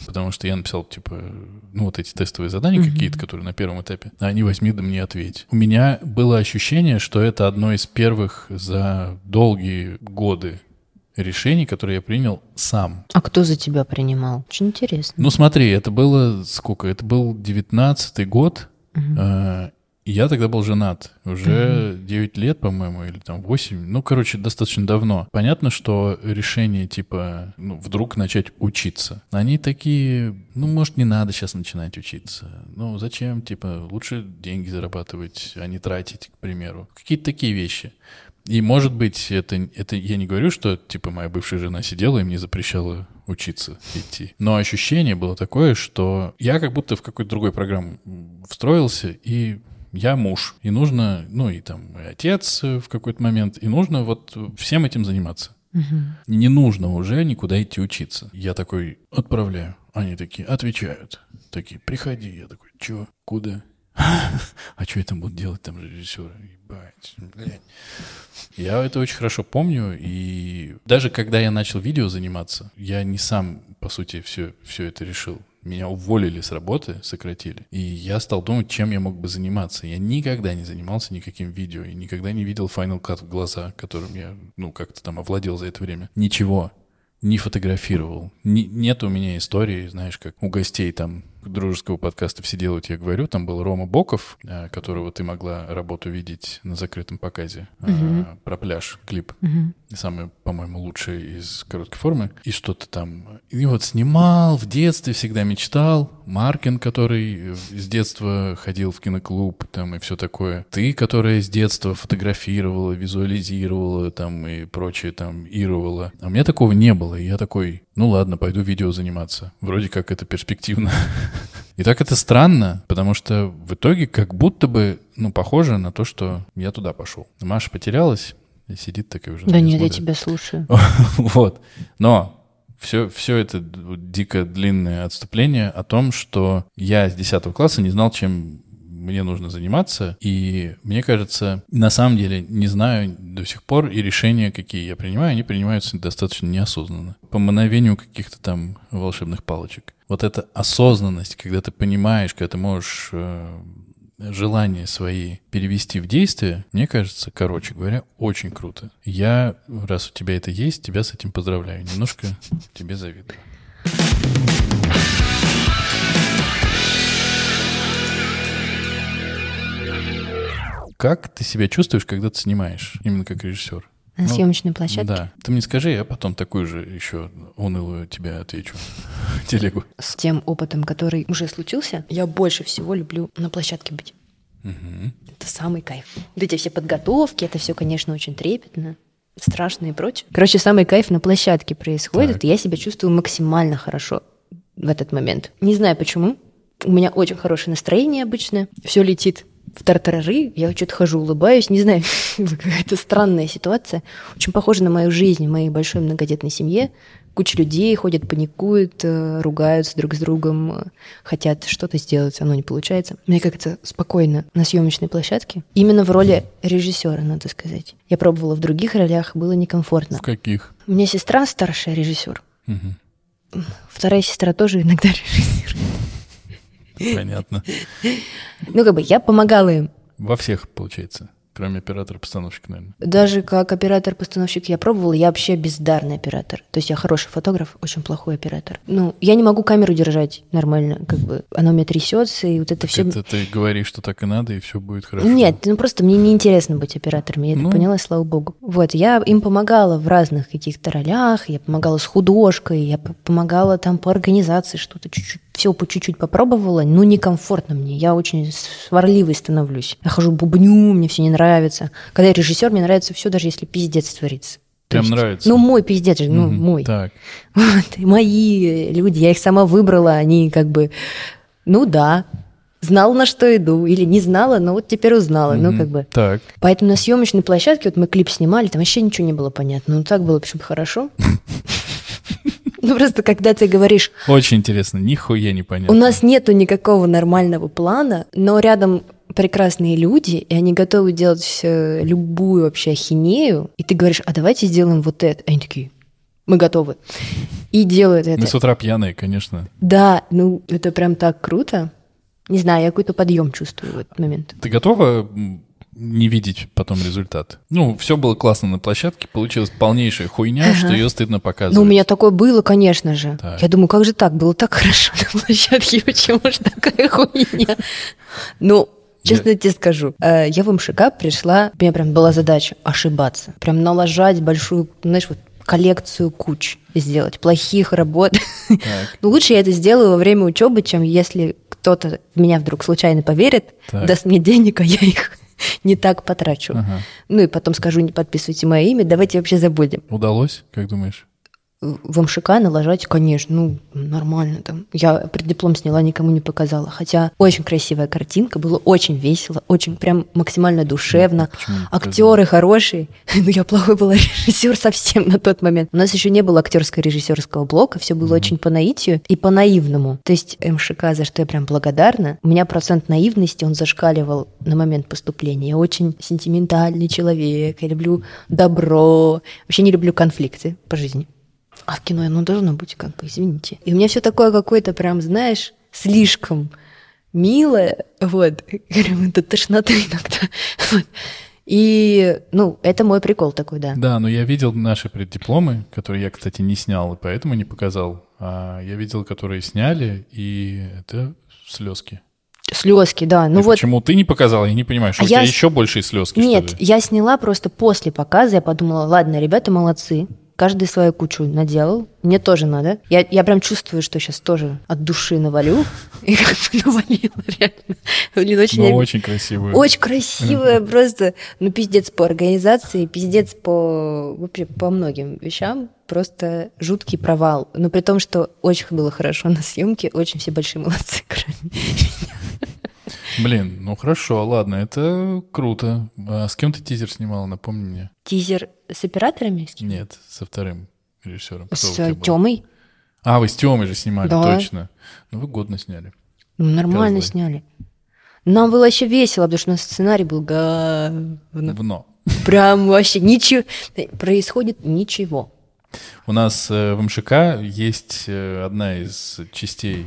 A: Потому что я написал, типа, ну, вот эти тестовые задания mm-hmm. какие-то, которые на первом этапе, а они возьми да мне ответь. У меня было ощущение, что это одно из первых за долгие годы решений, которые я принял сам.
B: А кто за тебя принимал? Очень интересно.
A: Ну, смотри, это было сколько? Это был девятнадцатый год, mm-hmm я тогда был женат. Уже mm-hmm. 9 лет, по-моему, или там 8. Ну, короче, достаточно давно. Понятно, что решение, типа, ну, вдруг начать учиться. Они такие, ну, может, не надо сейчас начинать учиться. Ну, зачем, типа, лучше деньги зарабатывать, а не тратить, к примеру. Какие-то такие вещи. И, может быть, это, это я не говорю, что, типа, моя бывшая жена сидела и мне запрещала учиться идти. Но ощущение было такое, что я как будто в какую-то другую программу встроился, и я муж, и нужно, ну и там и отец в какой-то момент, и нужно вот всем этим заниматься. Угу. Не нужно уже никуда идти учиться. Я такой отправляю. Они такие отвечают. Такие, приходи. Я такой, чё, куда? А что я там буду делать, там режиссеры? Ебать, блядь. Я это очень хорошо помню, и даже когда я начал видео заниматься, я не сам, по сути, все, все это решил. Меня уволили с работы, сократили. И я стал думать, чем я мог бы заниматься. Я никогда не занимался никаким видео и никогда не видел Final Cut в глаза, которым я, ну, как-то там овладел за это время. Ничего. Не фотографировал. Не, нет у меня истории, знаешь, как у гостей там дружеского подкаста «Все делают, я говорю». Там был Рома Боков, э, которого ты могла работу видеть на закрытом показе угу. про пляж, клип. Угу. Самый, по-моему, лучший из короткой формы. И что-то там. И вот снимал, в детстве всегда мечтал. Маркин, который с детства ходил в киноклуб там и все такое. Ты, которая с детства фотографировала, визуализировала там и прочее там, ировала. А у меня такого не было. И я такой, ну ладно, пойду видео заниматься. Вроде как это перспективно. И так это странно, потому что в итоге как будто бы, ну, похоже на то, что я туда пошел. Маша потерялась и сидит такая уже.
B: Да нет, смотрит. я тебя слушаю.
A: Вот. Но все, все это дико длинное отступление о том, что я с 10 класса не знал, чем мне нужно заниматься. И мне кажется, на самом деле не знаю до сих пор, и решения, какие я принимаю, они принимаются достаточно неосознанно. По мановению каких-то там волшебных палочек вот эта осознанность, когда ты понимаешь, когда ты можешь э, желания свои перевести в действие, мне кажется, короче говоря, очень круто. Я, раз у тебя это есть, тебя с этим поздравляю. Немножко тебе завидую. Как ты себя чувствуешь, когда ты снимаешь, именно как режиссер?
B: На ну, съемочной площадке?
A: Да. Ты мне скажи, я потом такую же еще унылую тебе отвечу. Телегу.
B: С тем опытом, который уже случился, я больше всего люблю на площадке быть. Угу. Это самый кайф. Вот эти все подготовки, это все, конечно, очень трепетно, страшно и прочее. Короче, самый кайф на площадке происходит, так. и я себя чувствую максимально хорошо в этот момент. Не знаю почему. У меня очень хорошее настроение обычно. Все летит в тартарары, я что-то хожу, улыбаюсь, не знаю, какая-то странная ситуация, очень похожа на мою жизнь в моей большой многодетной семье. Куча людей ходят, паникуют, э, ругаются друг с другом, э, хотят что-то сделать, оно не получается. Мне как-то спокойно на съемочной площадке. Именно в роли режиссера, надо сказать. Я пробовала в других ролях, было некомфортно.
A: В каких?
B: У меня сестра старшая режиссер. Угу. Вторая сестра тоже иногда режиссирует.
A: Понятно.
B: Ну, как бы я помогала им.
A: Во всех, получается, кроме оператора-постановщика, наверное.
B: Даже как оператор-постановщик я пробовала, я вообще бездарный оператор. То есть я хороший фотограф, очень плохой оператор. Ну, я не могу камеру держать нормально, как бы она у меня трясется, и вот это все...
A: Это ты говоришь, что так и надо, и все будет хорошо.
B: Нет, ну просто мне неинтересно быть оператором, я это
A: Ну.
B: поняла, слава богу. Вот, я им помогала в разных каких-то ролях, я помогала с художкой, я помогала там по организации что-то чуть-чуть, все по чуть-чуть попробовала, но некомфортно мне, я очень сварливой становлюсь. Я хожу бубню, мне все не нравится. Когда я режиссер, мне нравится все, даже если пиздец творится.
A: Прям
B: есть-
A: нравится?
B: Ну, мой пиздец же, ну,
A: Мгм.
B: мой.
A: Так.
B: Вот, мои люди, я их сама выбрала, они как бы, ну да, знала, на что иду, или не знала, но вот теперь узнала, ну
A: Мгм.
B: как бы.
A: Так.
B: Поэтому на съемочной площадке, вот мы клип снимали, там вообще ничего не было понятно, ну так было, чтобы хорошо. Ну просто когда ты говоришь,
A: Очень интересно, нихуя не понятно.
B: у нас нету никакого нормального плана, но рядом прекрасные люди, и они готовы делать любую вообще ахинею, и ты говоришь, а давайте сделаем вот это. Они такие, мы готовы. И делают это.
A: Мы с утра пьяные, конечно.
B: Да, ну это прям так круто. Не знаю, я какой-то подъем чувствую в этот момент.
A: Ты готова не видеть потом результат? Ну, все было классно на площадке, получилась полнейшая хуйня, что ее стыдно показывать.
B: Ну, у меня такое было, конечно же.
A: Так.
B: Я думаю, как же так? Было так хорошо на площадке, почему же такая хуйня? Ну, честно тебе скажу, э, я в МШК пришла, у меня прям была задача ошибаться. Прям налажать большую, знаешь, вот коллекцию куч сделать, плохих работ.
A: Так.
B: Ну, лучше я это сделаю во время учебы, чем если кто-то в меня вдруг случайно поверит,
A: Так.
B: даст мне денег, а я их не так потрачу.
A: Ага.
B: Ну и потом скажу, не подписывайте мое имя, давайте вообще забудем.
A: Удалось, как думаешь?
B: В МШК налажать, конечно, ну, нормально там. Я преддиплом сняла, никому не показала. Хотя очень красивая картинка, было очень весело, очень прям максимально душевно.
A: Почему показала?
B: Актеры хорошие. Ну, я плохой была режиссер совсем на тот момент. У нас еще не было актерско-режиссерского блока, все было очень по наитию и по наивному. То есть МШК, за что я прям благодарна, у меня процент наивности, он зашкаливал на момент поступления. Я очень сентиментальный человек, я люблю добро, вообще не люблю конфликты по жизни. А в кино оно должно быть, как бы, извините. И у меня все такое какое-то прям, знаешь, слишком милое, вот, прям до тошноты иногда. Вот. И, ну, это мой прикол такой, да.
A: Да, но я видел наши преддипломы, которые я, кстати, не снял, и поэтому не показал. А я видел, которые сняли, и это слезки.
B: Слезки, да. Ну
A: И
B: вот,
A: Почему ты не показал, я не понимаю, что
B: А
A: у тебя
B: я с-
A: еще большие слезки,
B: нет, я сняла просто после показа, я подумала, ладно, ребята молодцы, каждый свою кучу наделал, мне тоже надо. Я, я прям чувствую, что сейчас тоже от души навалю, и как бы навалила, реально. Блин, очень
A: Ну, очень красивые.
B: Очень красивая просто, ну, пиздец по организации, пиздец по вообще по многим вещам. Просто жуткий провал. Но при том, что очень было хорошо на съемке, очень все большие молодцы, кроме
A: Блин, ну хорошо, ладно, это круто. А с кем ты тизер снимала, напомни мне?
B: Тизер с операторами? с кем?
A: Нет, со вторым режиссером. Кто
B: С? Тёмой?
A: А, вы с Тёмой же снимали,
B: Да.
A: точно. Ну, вы годно сняли.
B: Ну, нормально
A: Козлы.
B: сняли. Нам было еще весело, потому что у нас сценарий был говно.
A: Вно.
B: Прям вообще ничего. Происходит ничего.
A: У нас э, в МШК есть э, одна из частей.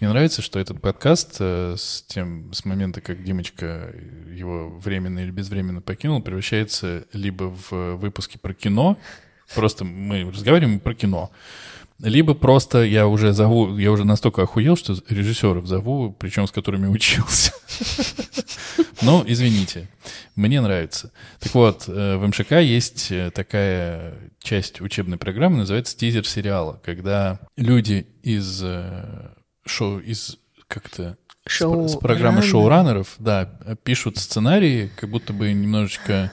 A: Мне нравится, что этот подкаст э, с тем, с момента, как Димочка его временно или безвременно покинул, превращается либо в выпуски про кино, просто мы разговариваем про кино, либо просто я уже зову, я уже настолько охуел, что режиссеров зову, причем с которыми учился. Ну, извините, мне нравится. Так вот, э, в МШК есть э, такая часть учебной программы, называется тизер сериала, когда люди из шоу, из как-то с,
B: Шоу
A: с программы шоураннеров, да, пишут сценарии, как будто бы немножечко,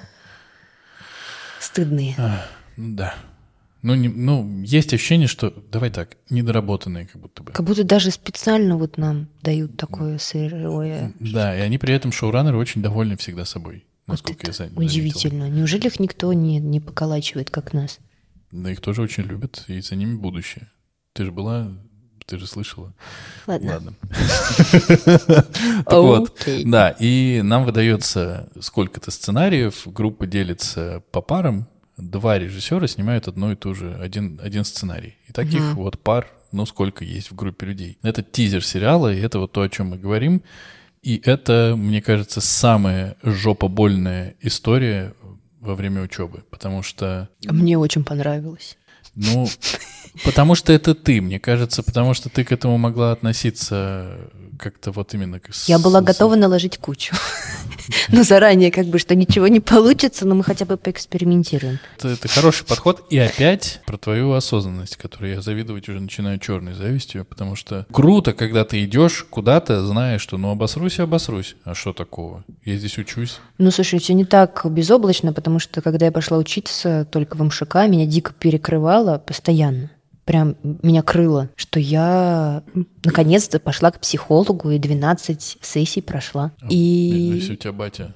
B: Стыдные.
A: ну да, ну, не- ну, есть ощущение, что, давай так, недоработанные как будто бы.
B: Как будто даже специально вот нам дают такое сырое.
A: Да, и они при этом шоураннеры очень довольны всегда собой,
B: Вот
A: насколько я
B: это
A: за- заметил.
B: удивительно. Неужели их никто не, не поколачивает, как нас?
A: Да их тоже очень любят, и за ними будущее. Ты же была, ты же слышала.
B: Ладно.
A: Ладно. Так вот, да, и нам выдается сколько-то сценариев, группа делится по парам, два режиссера снимают одно и то же, один, один сценарий. И таких
B: Мгм.
A: вот пар, ну, сколько есть в группе людей. Это тизер сериала, и это вот то, о чем мы говорим. И это, мне кажется, самая жопобольная история во время учебы, потому что...
B: Мне очень понравилось.
A: Ну, потому что это ты, мне кажется, потому что ты к этому могла относиться как-то вот именно...
B: Я была готова наложить кучу. Ну, заранее как бы, что ничего не получится, но мы хотя бы поэкспериментируем.
A: Это, это хороший подход. И опять про твою осознанность, которую я завидовать уже начинаю черной завистью, потому что круто, когда ты идешь куда-то, зная, что ну обосрусь и обосрусь. А что такого? Я здесь учусь.
B: Ну, слушай, все не так безоблачно, потому что когда я пошла учиться только в МШК, меня дико перекрывало постоянно прям меня крыло, что я наконец-то пошла к психологу и 12 сессий прошла.
A: И... Ну, если у тебя батя.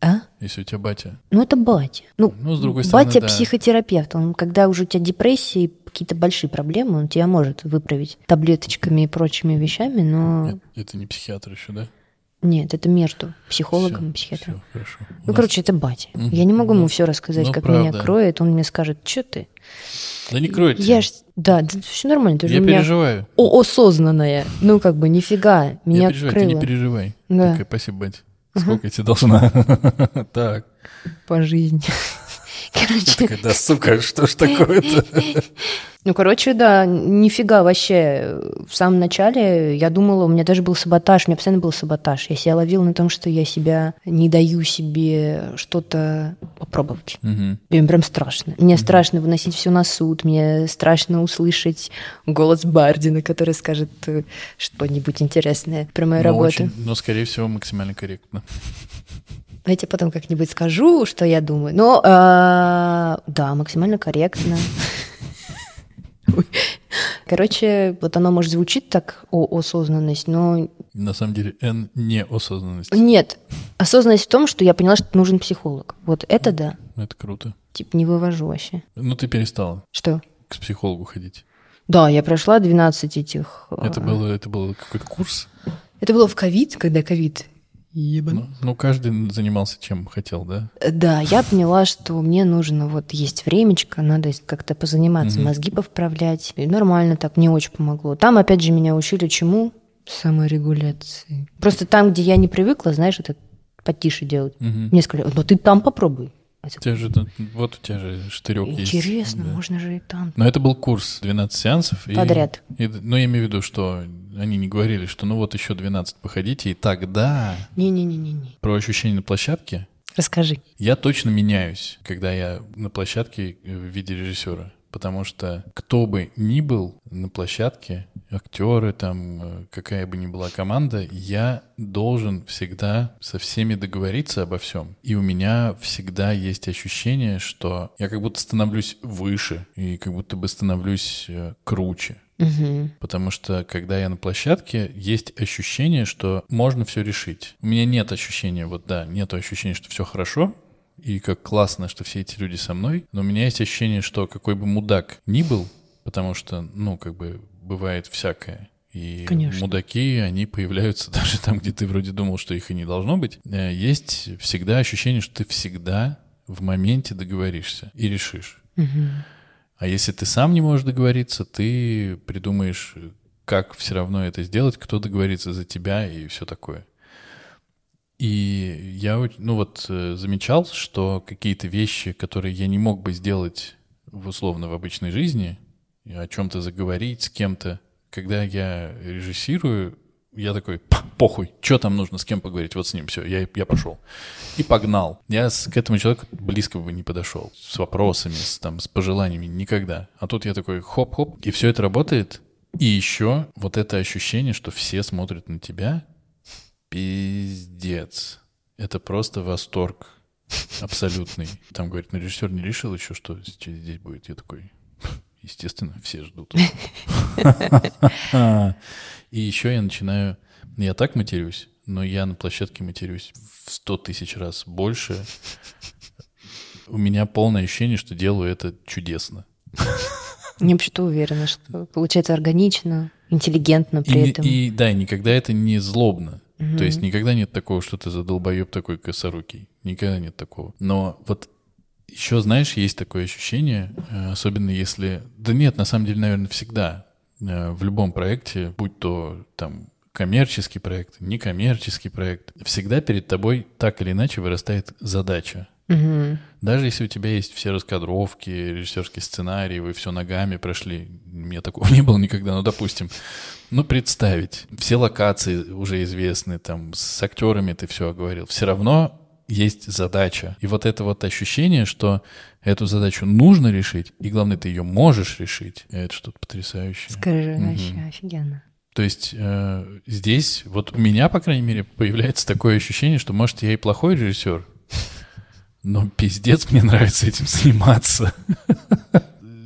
B: А?
A: Если у тебя батя.
B: Ну, это батя. Ну,
A: ну с другой стороны,
B: батя
A: да.
B: психотерапевт. Он, когда уже у тебя депрессия и какие-то большие проблемы, он тебя может выправить таблеточками и прочими вещами, но...
A: Это, это не психиатр еще, да?
B: Нет, это между психологом
A: Всё,
B: и психиатром.
A: всё, хорошо.
B: Ну,
A: нас-
B: короче, это батя.
A: Мгм.
B: Я не могу
A: Ну,
B: ему все рассказать,
A: ну,
B: как меня
A: правда.
B: кроет. Он мне скажет, что ты?
A: Да не кройте.
B: Я ж... Да, все нормально. Ты
A: Я
B: меня
A: переживаю.
B: о- осознанная. Ну, как бы, нифига. Меня
A: я переживаю, ты не
B: крыло
A: переживай.
B: Да.
A: Такая, спасибо, бать. Сколько я тебе должна? Так.
B: по жизни. Короче,
A: Такая, да, сука, что ж такое-то?
B: ну, короче, да, нифига вообще. В самом начале я думала, у меня даже был саботаж, у меня постоянно был саботаж. Я себя ловила на том, что я себя не даю себе что-то попробовать.
A: Мгм.
B: Мне прям страшно. Мне страшно выносить все на суд, мне страшно услышать голос Бардина, который скажет э, что-нибудь интересное про мою
A: Но
B: работу.
A: очень- Но, скорее всего, максимально корректно.
B: Я тебе потом как-нибудь скажу, что я думаю. Но а, да, максимально корректно. Короче, вот оно может звучит так, о, осознанность, но
A: На самом деле, N не осознанность.
B: нет. Осознанность в том, что я поняла, что нужен психолог. Вот это да.
A: Это круто.
B: Типа не вывожу вообще.
A: Ну, ты перестала
B: Что?
A: к психологу ходить.
B: Да, я прошла 12 этих...
A: Это было, это был какой-то курс.
B: Это было в ковид, когда ковид. Ебан.
A: Ну, ну, каждый занимался чем хотел, да?
B: Да, я поняла, что мне нужно, вот есть времечко, надо как-то позаниматься,
A: Мгм.
B: мозги повправлять. И нормально так, мне очень помогло. Там, опять же, меня учили чему? Саморегуляции. Просто там, где я не привыкла, знаешь, это потише делать.
A: Мгм.
B: Мне сказали, ну ты там попробуй.
A: У тебя же, вот у тебя же штырек есть.
B: Интересно,
A: Да.
B: можно же и там.
A: Но это был курс 12 сеансов. и-
B: Подряд.
A: и- ну, я имею в виду, что они не говорили, что ну вот еще 12 походите, и тогда
B: Не-не-не-не-не.
A: про ощущения на площадке
B: Расскажи.
A: я точно меняюсь, когда я на площадке в виде режиссера. Потому что кто бы ни был на площадке, актеры, там, э, какая бы ни была команда, я должен всегда со всеми договориться обо всем. И у меня всегда есть ощущение, что я как будто становлюсь выше и как будто бы становлюсь э, круче. Потому что, когда я на площадке, есть ощущение, что можно все решить. У меня нет ощущения, вот да, нет ощущения, что все хорошо, и как классно, что все эти люди со мной, но у меня есть ощущение, что какой бы мудак ни был, потому что, ну, как бы бывает всякое. И
B: Конечно.
A: мудаки, они появляются даже там, где ты вроде думал, что их и не должно быть. Э, Есть всегда ощущение, что ты всегда в моменте договоришься и решишь.
B: Мгм.
A: А если ты сам не можешь договориться, ты придумаешь, как все равно это сделать, кто договорится за тебя и все такое. И я, ну вот, э, замечал, что какие-то вещи, которые я не мог бы сделать в условно в обычной жизни, о чем-то заговорить с кем-то, когда я режиссирую, я такой, «П, похуй, что там нужно, с кем поговорить, вот с ним, все, я, я пошел. И погнал. Я с- к этому человеку близко бы не подошел. С вопросами, с, там, с пожеланиями, никогда. А тут я такой, хоп-хоп, и все это работает. И еще вот это ощущение, что все смотрят на тебя, пиздец. Это просто восторг абсолютный. Там, говорит, ну режиссер не решил еще, что здесь будет. Я такой, естественно, все ждут. И еще я начинаю... Я так матерюсь, но я на площадке матерюсь в сто тысяч раз больше. У меня полное ощущение, что делаю это чудесно.
B: Я вообще-то уверена, что получается органично, интеллигентно при
A: И,
B: этом.
A: и да, никогда это не злобно.
B: Мгм.
A: То есть никогда нет такого, что ты за долбоеб такой косорукий. Никогда нет такого. Но вот еще, знаешь, есть такое ощущение, э, особенно если... Да нет, на самом деле, наверное, всегда э, в любом проекте, будь то там коммерческий проект, некоммерческий проект, всегда перед тобой так или иначе вырастает задача.
B: Мгм.
A: Даже если у тебя есть все раскадровки, режиссерский сценарий, вы все ногами прошли, у меня такого не было никогда, но допустим, ну представить, все локации уже известны, там с актерами ты все оговорил, все равно есть задача. И вот это вот ощущение, что эту задачу нужно решить, и главное, ты ее можешь решить, это что-то потрясающее.
B: Скажи,
A: Мгм.
B: вообще офигенно.
A: То есть э, здесь, вот у меня, по крайней мере, появляется такое ощущение, что, может, я и плохой режиссер, но пиздец мне нравится этим заниматься.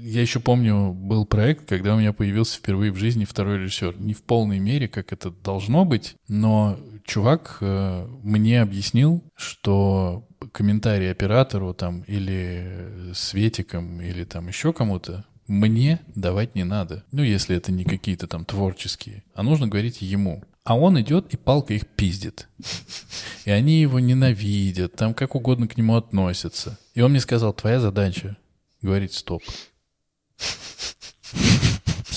A: Я еще помню, был проект, когда у меня появился впервые в жизни второй режиссер. Не в полной мере, как это должно быть, но чувак э, мне объяснил, что комментарий оператору там или Светиком, или там еще кому-то мне давать не надо. Ну, если это не какие-то там творческие. А нужно говорить ему. А он идет и палка их пиздит. И они его ненавидят, там как угодно к нему относятся. И он мне сказал, твоя задача говорить стоп.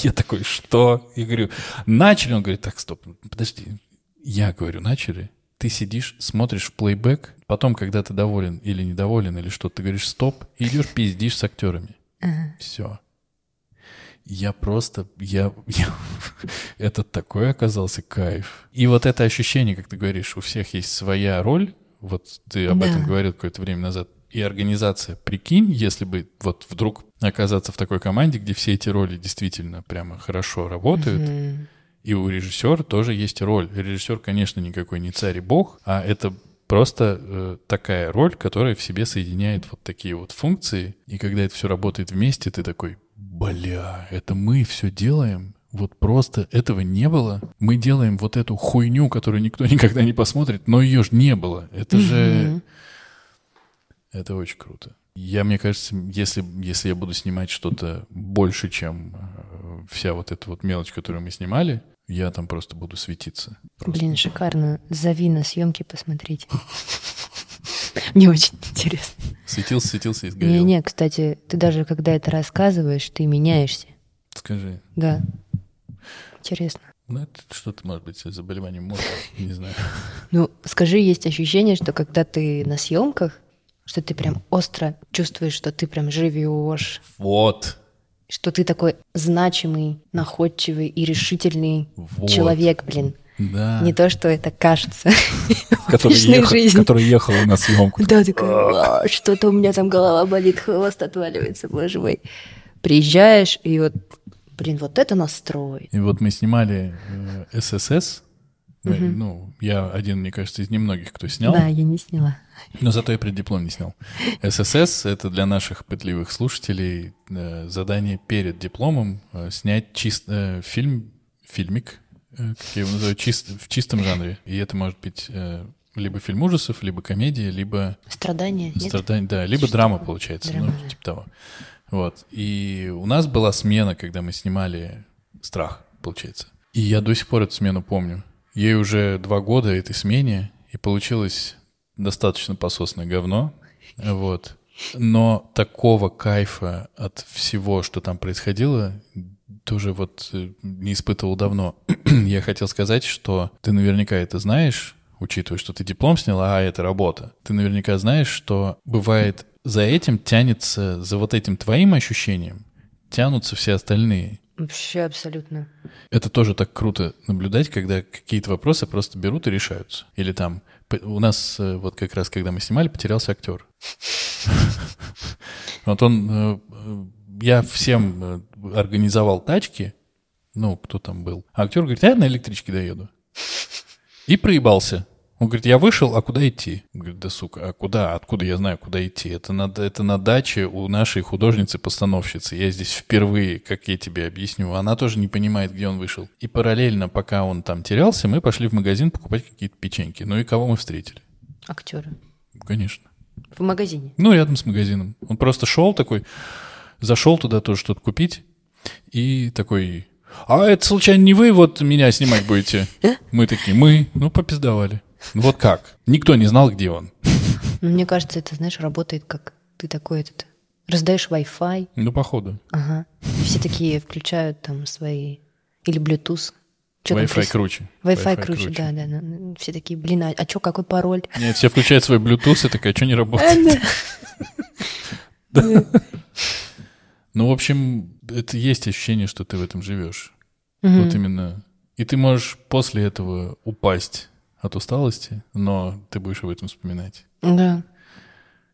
A: Я такой, что? Я говорю, начали? Он говорит, так, стоп, подожди. Я говорю, начали? Ты сидишь, смотришь в плейбэк, потом, когда ты доволен или недоволен, или что, ты говоришь стоп, и идешь пиздишь с актерами.
B: Ага.
A: Все. Я просто, я, я- это такой оказался кайф. И вот это ощущение, как ты говоришь, у всех есть своя роль, вот ты об
B: Да.
A: этом говорил какое-то время назад, и организация, прикинь, если бы вот вдруг оказаться в такой команде, где все эти роли действительно прямо хорошо работают, и у режиссера тоже есть роль. Режиссер, конечно, никакой не царь и бог, а это просто э, такая роль, которая в себе соединяет вот такие вот функции. И когда это все работает вместе, ты такой, бля, это мы все делаем. Вот просто этого не было. Мы делаем вот эту хуйню, которую никто никогда не посмотрит, но ее же не было. Это же...
B: Мгм.
A: Это очень круто. Я, мне кажется, если, если я буду снимать что-то больше, чем э, вся вот эта вот мелочь, которую мы снимали, я там просто буду светиться. Просто.
B: Блин, шикарно. Зови на съемки посмотреть. Мне очень интересно.
A: Светился, светился и сгорел.
B: Не-не, кстати, ты даже когда это рассказываешь, ты меняешься.
A: Скажи,
B: Да. Интересно.
A: ну это что-то, может быть, с заболеванием мозга, не знаю.
B: Ну, скажи, есть ощущение, что когда ты на съемках, что ты прям остро чувствуешь, что ты прям живешь,
A: Вот,
B: что ты такой значимый, находчивый и решительный
A: вот.
B: человек, блин.
A: Да.
B: Не то, что это кажется.
A: который,
B: обычной
A: ехал,
B: жизни.
A: который ехал на съемку.
B: Да, такой, «А, что-то у меня там голова болит, хвост отваливается, боже мой. Приезжаешь, и вот, блин, вот это настрой.
A: И вот мы снимали э, ССС. Мы, Ну, я один, мне кажется, из немногих, кто снял.
B: Да, я не сняла.
A: Но зато я преддиплом не снял. ССС — это для наших пытливых слушателей э, задание перед дипломом э, снять чист, э, фильм, фильмик, э, как я его называю, чист, в чистом жанре. И это может быть э, либо фильм ужасов, либо комедия, либо
B: Страдания, нет?
A: страдание, да, либо драма получается,
B: Драма,
A: ну, типа того. Вот. И у нас была смена, когда мы снимали «Страх», получается. И я до сих пор эту смену помню. Ей уже два года этой смене, и получилось достаточно пососное говно. Вот. Но такого кайфа от всего, что там происходило, тоже вот э, не испытывал давно. Я хотел сказать, что ты наверняка это знаешь, учитывая, что ты диплом снял, а это работа. Ты наверняка знаешь, что бывает за этим тянется, за вот этим твоим ощущением, тянутся все остальные.
B: Вообще абсолютно.
A: Это тоже так круто наблюдать, когда какие-то вопросы просто берут и решаются. Или там, у нас э, вот как раз, когда мы снимали, потерялся актер. Вот он, э, я всем э, организовал тачки, ну, кто там был. А актер говорит, я на электричке доеду. И проебался. Он говорит, я вышел, а куда идти? Он говорит, да сука, а куда? Откуда я знаю, куда идти? Это на, это на даче у нашей художницы-постановщицы. Я здесь впервые, как я тебе объясню. Она тоже не понимает, где он вышел. И параллельно, пока он там терялся, мы пошли в магазин покупать какие-то печеньки. Ну и кого мы встретили?
B: Актеры.
A: Конечно.
B: В магазине.
A: Ну, рядом с магазином. Он просто шел такой, зашел туда тоже что-то купить, и такой, а это случайно не вы вот меня снимать будете? Мы такие, мы, ну, попиздовали. Ну, вот как? Никто не знал, где он.
B: Мне кажется, это, знаешь, работает как ты такой этот... Раздаешь Wi-Fi,
A: Ну, походу.
B: ага. Все такие включают там свои... Или Bluetooth. Чё
A: Wi-Fi круче.
B: Wi-Fi круче, да, да. Все такие, блин, а, а чё, какой пароль?
A: Нет, все включают свой Bluetooth и такая, что не работает? Ну, в общем, это есть ощущение, что ты в этом живешь.
B: Мгм.
A: Вот именно. И ты можешь после этого упасть от усталости, но ты будешь об этом вспоминать.
B: Да.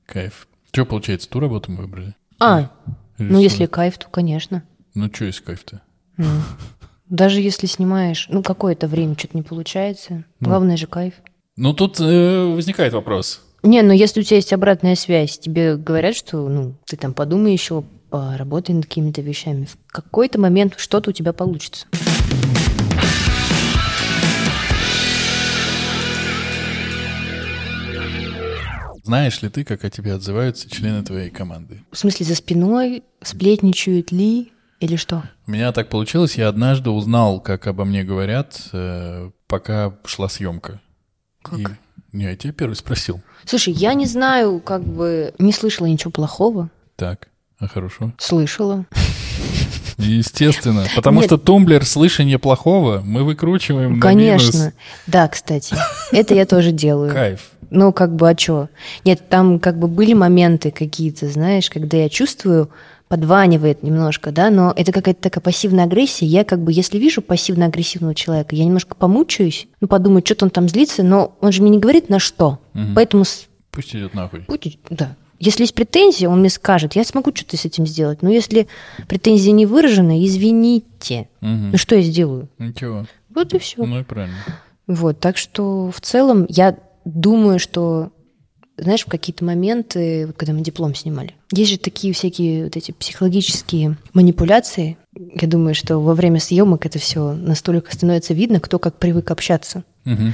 A: Кайф. Что, получается, ту работу мы выбрали?
B: А, ну
A: Режиссера?
B: если кайф, то, конечно.
A: Ну, что есть кайф-то?
B: Ну, Даже если снимаешь, ну, какое-то время что-то не получается. Главное же кайф.
A: Ну, тут э, возникает вопрос.
B: Не, ну если у тебя есть обратная связь, тебе говорят, что ну, ты там подумай еще, поработай над какими-то вещами. В какой-то момент что-то у тебя получится.
A: Знаешь ли ты, как о тебе отзываются члены твоей команды?
B: В смысле, за спиной сплетничают ли или что?
A: У меня так получилось, я однажды узнал, как обо мне говорят, э, пока шла съемка.
B: Как?
A: И- Не, я тебя первый спросил.
B: Слушай, я не знаю, как бы не слышала ничего плохого.
A: Так, а хорошо.
B: Слышала.
A: Естественно, потому
B: Нет.
A: что тумблер слышания плохого мы выкручиваем на
B: Конечно.
A: минус.
B: Да, кстати. Это я тоже делаю.
A: Кайф.
B: Ну, как бы, а чё? Нет, там как бы были моменты какие-то, знаешь, когда я чувствую, подванивает немножко, да, но это какая-то такая пассивная агрессия. Я как бы, если вижу пассивно-агрессивного человека, я немножко помучаюсь, ну, подумаю, что-то он там злится, но он же мне не говорит на что. Поэтому, с-
A: Пусть идет нахуй.
B: будь- да. Если есть претензии, он мне скажет, я смогу что-то с этим сделать. Но если претензии не выражены, извините.
A: Мгм.
B: Ну, что я сделаю?
A: Ничего.
B: Вот и все.
A: Ну и правильно.
B: Вот, так что в целом я думаю, что, знаешь, в какие-то моменты, вот когда мы диплом снимали, есть же такие всякие вот эти психологические манипуляции. Я думаю, что во время съемок это все настолько становится видно, кто как привык общаться.
A: Мгм.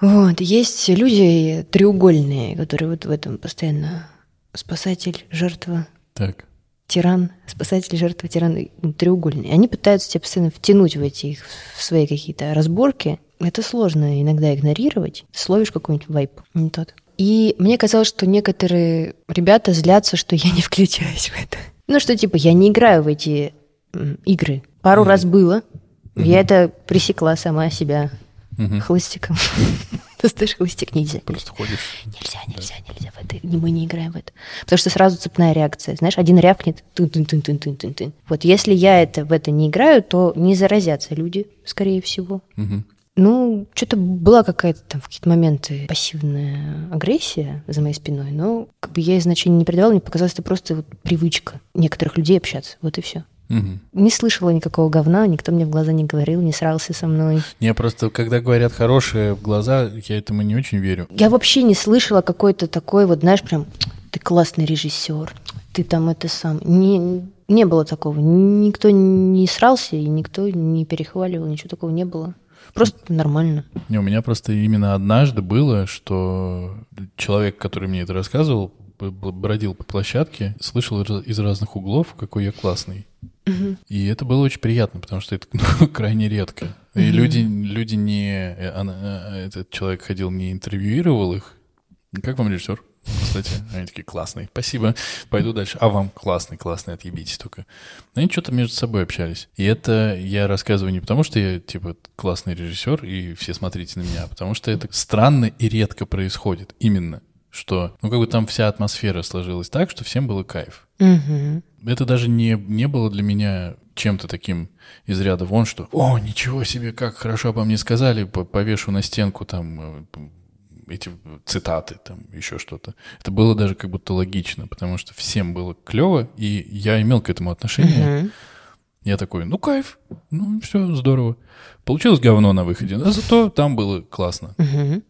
B: Вот, есть люди треугольные, которые вот в этом постоянно спасатель, жертва,
A: Так.
B: тиран, спасатель, жертва, тиран, ну, треугольные. Они пытаются тебя постоянно втянуть в эти их, в свои какие-то разборки. Это сложно иногда игнорировать. Ты словишь какой-нибудь вайп, не тот. И мне казалось, что некоторые ребята злятся, что я не включаюсь в это. Ну, что типа я не играю в эти игры. Пару раз было. Я это пресекла сама себя
A: Мгм.
B: хлыстиком. Достаешь хлыстик, нельзя.
A: Просто ходишь.
B: Нельзя, нельзя, нельзя в это. Мы не играем в это. Потому что сразу цепная реакция. Знаешь, один рявкнет, тын тын тын тын тын тын Вот если я это в это не играю, то не заразятся люди, скорее всего.
A: Мгм.
B: Ну, что-то была какая-то там в какие-то моменты пассивная агрессия за моей спиной, но как бы я ей значения не придавала, мне показалось, это просто вот привычка некоторых людей общаться. Вот и все.
A: Мгм.
B: Не слышала никакого говна, никто мне в глаза не говорил, не срался со мной.
A: Не, просто когда говорят хорошее в глаза, я этому не очень верю.
B: Я вообще не слышала какой-то такой вот, знаешь, прям ты классный режиссер, ты там это сам. Не, не было такого. Никто не срался и никто не перехваливал, ничего такого не было. Просто нормально.
A: Не, у меня просто именно однажды было, что человек, который мне это рассказывал, бродил по площадке, слышал из разных углов, какой я классный. И это было очень приятно, потому что это ну, крайне редко. И люди, люди не... э, она- э, этот человек ходил, не интервьюировал их. Как вам режиссер? Кстати, они такие классные. Спасибо. Пойду дальше. А вам классный, классный, отъебитесь только. Они что-то между собой общались. И это я рассказываю не потому, что я, типа, классный режиссер, и все смотрите на меня, а потому что это странно и редко происходит. Именно. Что, ну, как бы там вся атмосфера сложилась так, что всем было кайф.
B: Мгм.
A: Это даже не, не было для меня чем-то таким из ряда вон, что «О, ничего себе, как хорошо обо мне сказали, по- повешу на стенку там э, эти цитаты, там еще что-то». Это было даже как будто логично, потому что всем было клево, и я имел к этому отношение.
B: Мгм.
A: Я такой, ну кайф, ну все, здорово. Получилось говно на выходе, но зато там было классно.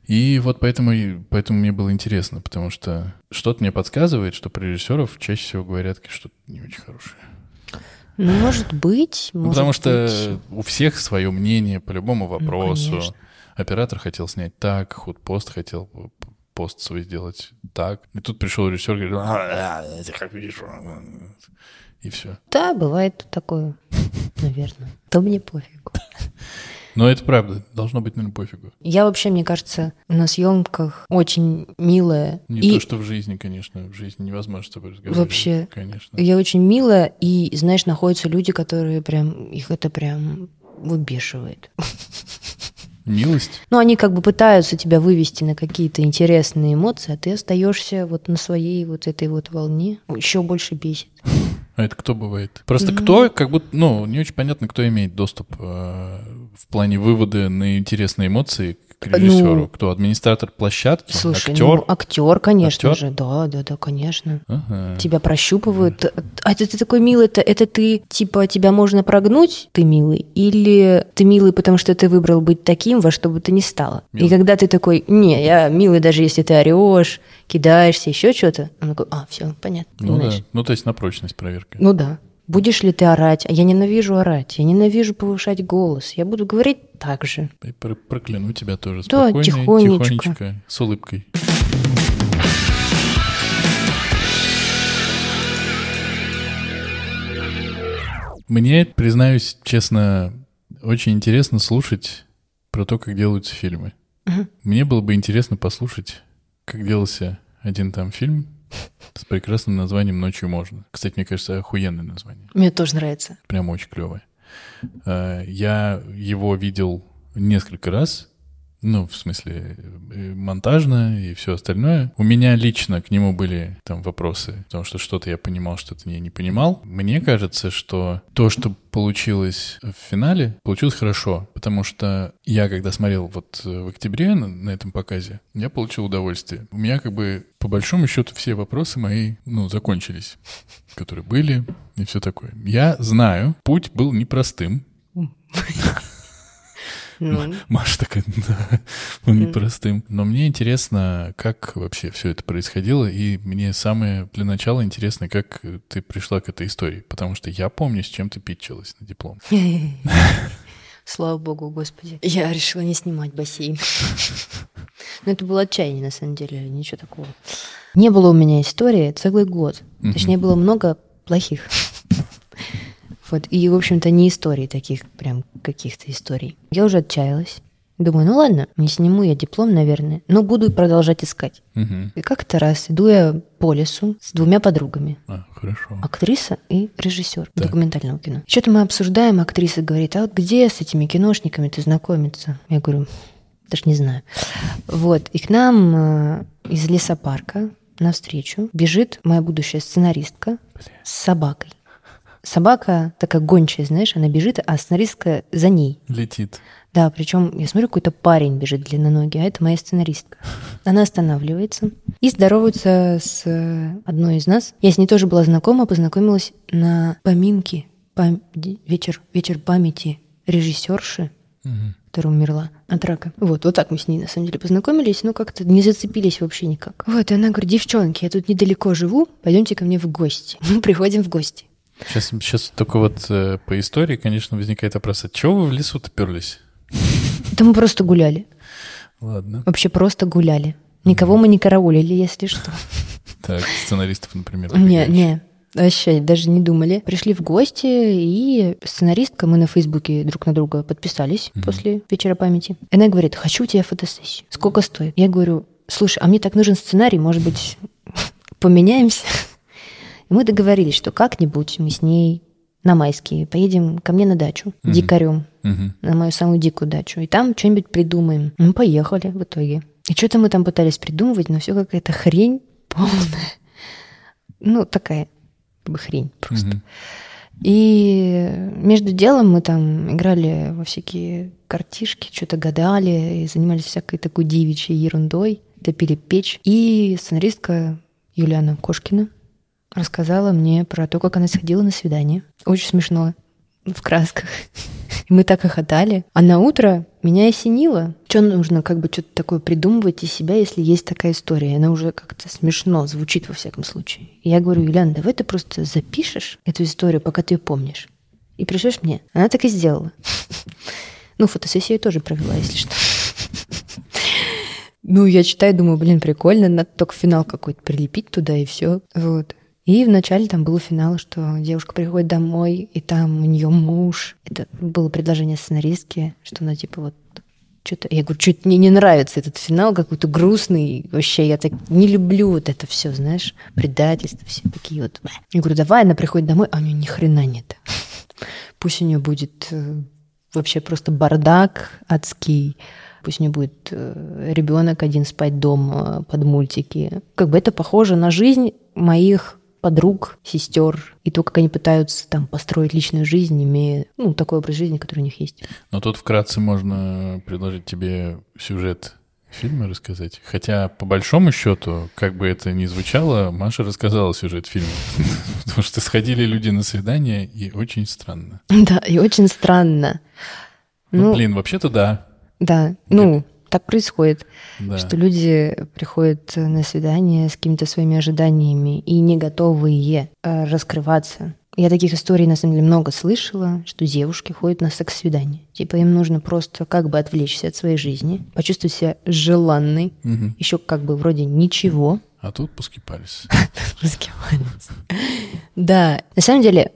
A: И вот поэтому, поэтому мне было интересно, потому что что-то мне подсказывает, что про режиссеров чаще всего говорят что-то не очень хорошее.
B: Ну, может быть.
A: Ну,
B: может
A: потому что
B: быть.
A: у всех свое мнение по любому вопросу.
B: конечно.
A: Оператор хотел снять так, худпост хотел пост свой сделать так. И тут пришел режиссер и говорит, «А, ты как видишь, а». И все.
B: Да, бывает такое, наверное. То мне пофигу.
A: Но это правда, должно быть, наверное, пофигу.
B: Я вообще, мне кажется, на съемках очень милая.
A: Не
B: и
A: то, что в жизни, конечно, в жизни невозможно с тобой разговаривать.
B: Вообще.
A: Конечно.
B: Я очень милая, и, знаешь, находятся люди, которые прям, их это прям выбешивает.
A: Милость?
B: Ну, они как бы пытаются тебя вывести на какие-то интересные эмоции, а ты остаешься вот на своей вот этой вот волне. Еще больше бесит.
A: А это кто бывает? Просто кто, как будто, ну, не очень понятно, кто имеет доступ э, в плане вывода на интересные эмоции к режиссеру.
B: Ну,
A: кто? Администратор площадки?
B: Слушай,
A: актер?
B: ну, актер, конечно
A: Актер?
B: же, да, да, да, конечно.
A: Ага.
B: Тебя прощупывают. А это ты такой милый, это, это ты, типа, тебя можно прогнуть, ты милый, или ты милый, потому что ты выбрал быть таким, во что бы ты ни стало. И когда ты такой, не, я милый, даже если ты орешь, кидаешься, еще что-то, он такой, а, все, понятно,
A: Ну да. Ну, то есть на прочность проверка.
B: Ну да. Будешь ли ты орать? А я ненавижу орать, я ненавижу повышать голос. Я буду говорить так же.
A: И пр- прокляну тебя тоже
B: Да,
A: спокойно,
B: тихонечко.
A: тихонечко, с улыбкой. Мне, признаюсь честно, очень интересно слушать про то, как делаются фильмы.
B: Мгм.
A: Мне было бы интересно послушать, как делался один там фильм с прекрасным названием «Ночью можно». Кстати, мне кажется, охуенное название.
B: Мне тоже нравится.
A: Прям очень клевое. Э, Я его видел несколько раз. Ну, в смысле, э, монтажно и все остальное. У меня лично к нему были там вопросы, потому что что-то я понимал, что-то я не понимал. Мне кажется, что то, что получилось в финале, получилось хорошо, потому что я, когда смотрел вот э, в октябре на, на этом показе, я получил удовольствие. У меня как бы по большому счету все вопросы мои, ну, закончились, которые были и все такое. Я знаю, путь был непростым,
B: Ну,
A: Маша такая, да, был непростым. Но мне интересно, как вообще все это происходило, и мне самое для начала интересно, как ты пришла к этой истории, потому что я помню, с чем ты питчилась на диплом.
B: Слава богу, господи. Я решила не снимать бассейн. Но это было отчаяние, на самом деле, ничего такого. Не было у меня истории целый год. Точнее, было много плохих. Вот, и, в общем-то, не историй таких, прям каких-то историй. Я уже отчаялась. Думаю, ну ладно, не сниму я диплом, наверное, но буду продолжать искать.
A: Мгм.
B: И как-то раз иду я по лесу с двумя подругами.
A: А, хорошо.
B: Актриса и режиссер
A: Так.
B: документального кино. Что-то мы обсуждаем, актриса говорит, а вот где с этими киношниками ты знакомиться? Я говорю, даже не знаю. Вот, и к нам э, из лесопарка навстречу бежит моя будущая сценаристка с собакой. Собака такая гончая, знаешь, она бежит, а сценаристка за ней.
A: Летит.
B: Да, причем я смотрю, какой-то парень бежит длинноногий, а это моя сценаристка. Она останавливается и здоровается с э, одной из нас. Я с ней тоже была знакома, познакомилась на поминке, пам- вечер, вечер памяти режиссерши,
A: Мгм.
B: которая умерла от рака. Вот, вот так мы с ней на самом деле познакомились, но как-то не зацепились вообще никак. Вот, и она говорит, девчонки, я тут недалеко живу, пойдемте ко мне в гости. Мы приходим в гости.
A: Сейчас, сейчас только вот э, по истории, конечно, возникает вопрос, от чего вы в лесу-то перлись?
B: Да мы просто гуляли.
A: Ладно.
B: Вообще просто гуляли. Никого мы не караулили, если что.
A: Так, сценаристов, например.
B: Не, не, вообще даже не думали. Пришли в гости, и сценаристка, мы на Фейсбуке друг на друга подписались
A: Мгм.
B: после вечера памяти. Она говорит, хочу у тебя фотосессию. Сколько стоит? Я говорю, слушай, а мне так нужен сценарий, может быть, поменяемся? И мы договорились, что как-нибудь мы с ней на майские поедем ко мне на дачу
A: Мгм.
B: дикарем,
A: Мгм.
B: на мою самую дикую дачу. И там что-нибудь придумаем. Мы поехали в итоге. И что-то мы там пытались придумывать, но все какая-то хрень полная. Ну, такая как бы хрень просто.
A: Мгм.
B: И между делом мы там играли во всякие картишки, что-то гадали и занимались всякой такой девичьей ерундой, топили печь. И сценаристка Юлиана Кошкина рассказала мне про то, как она сходила на свидание. Очень смешно, в красках. Мы так хохотали. А на утро меня осенило. Что нужно как бы что-то такое придумывать из себя, если есть такая история? Она уже как-то смешно звучит во всяком случае. И я говорю, Юлян, давай ты просто запишешь эту историю, пока ты ее помнишь. И пришлешь мне. Она так и сделала. Ну, фотосессию тоже провела, если что. Ну, я читаю, думаю, блин, прикольно, надо только финал какой-то прилепить туда и все. Вот. И вначале там был финал, что девушка приходит домой, и там у нее муж. Это было предложение сценаристки, что она типа вот что-то... Я говорю, что-то мне не нравится этот финал, какой-то грустный. Вообще, я так не люблю вот это все, знаешь, предательство, все такие вот. Я говорю, давай, она приходит домой, а у нее ни хрена нет. Пусть у нее будет э, вообще просто бардак адский. Пусть не будет э, ребенок один спать дома под мультики. Как бы это похоже на жизнь моих подруг, сестер, и то, как они пытаются там построить личную жизнь, имея ну, такой образ жизни, который у них есть.
A: Но тут вкратце можно предложить тебе сюжет фильма рассказать. Хотя, по большому счету, как бы это ни звучало, Маша рассказала сюжет фильма. Потому что сходили люди на свидание, и очень странно.
B: Да, и очень странно.
A: Ну, блин, вообще-то да.
B: Да, ну, так происходит,
A: Да.
B: что люди приходят на свидание с какими-то своими ожиданиями и не готовые э, раскрываться. Я таких историй, на самом деле, много слышала, что девушки ходят на секс-свидание. Типа им нужно просто как бы отвлечься от своей жизни, почувствовать себя желанной,
A: Мгм.
B: еще как бы вроде ничего.
A: А тут пускипались.
B: Раскивается. Да, на самом деле,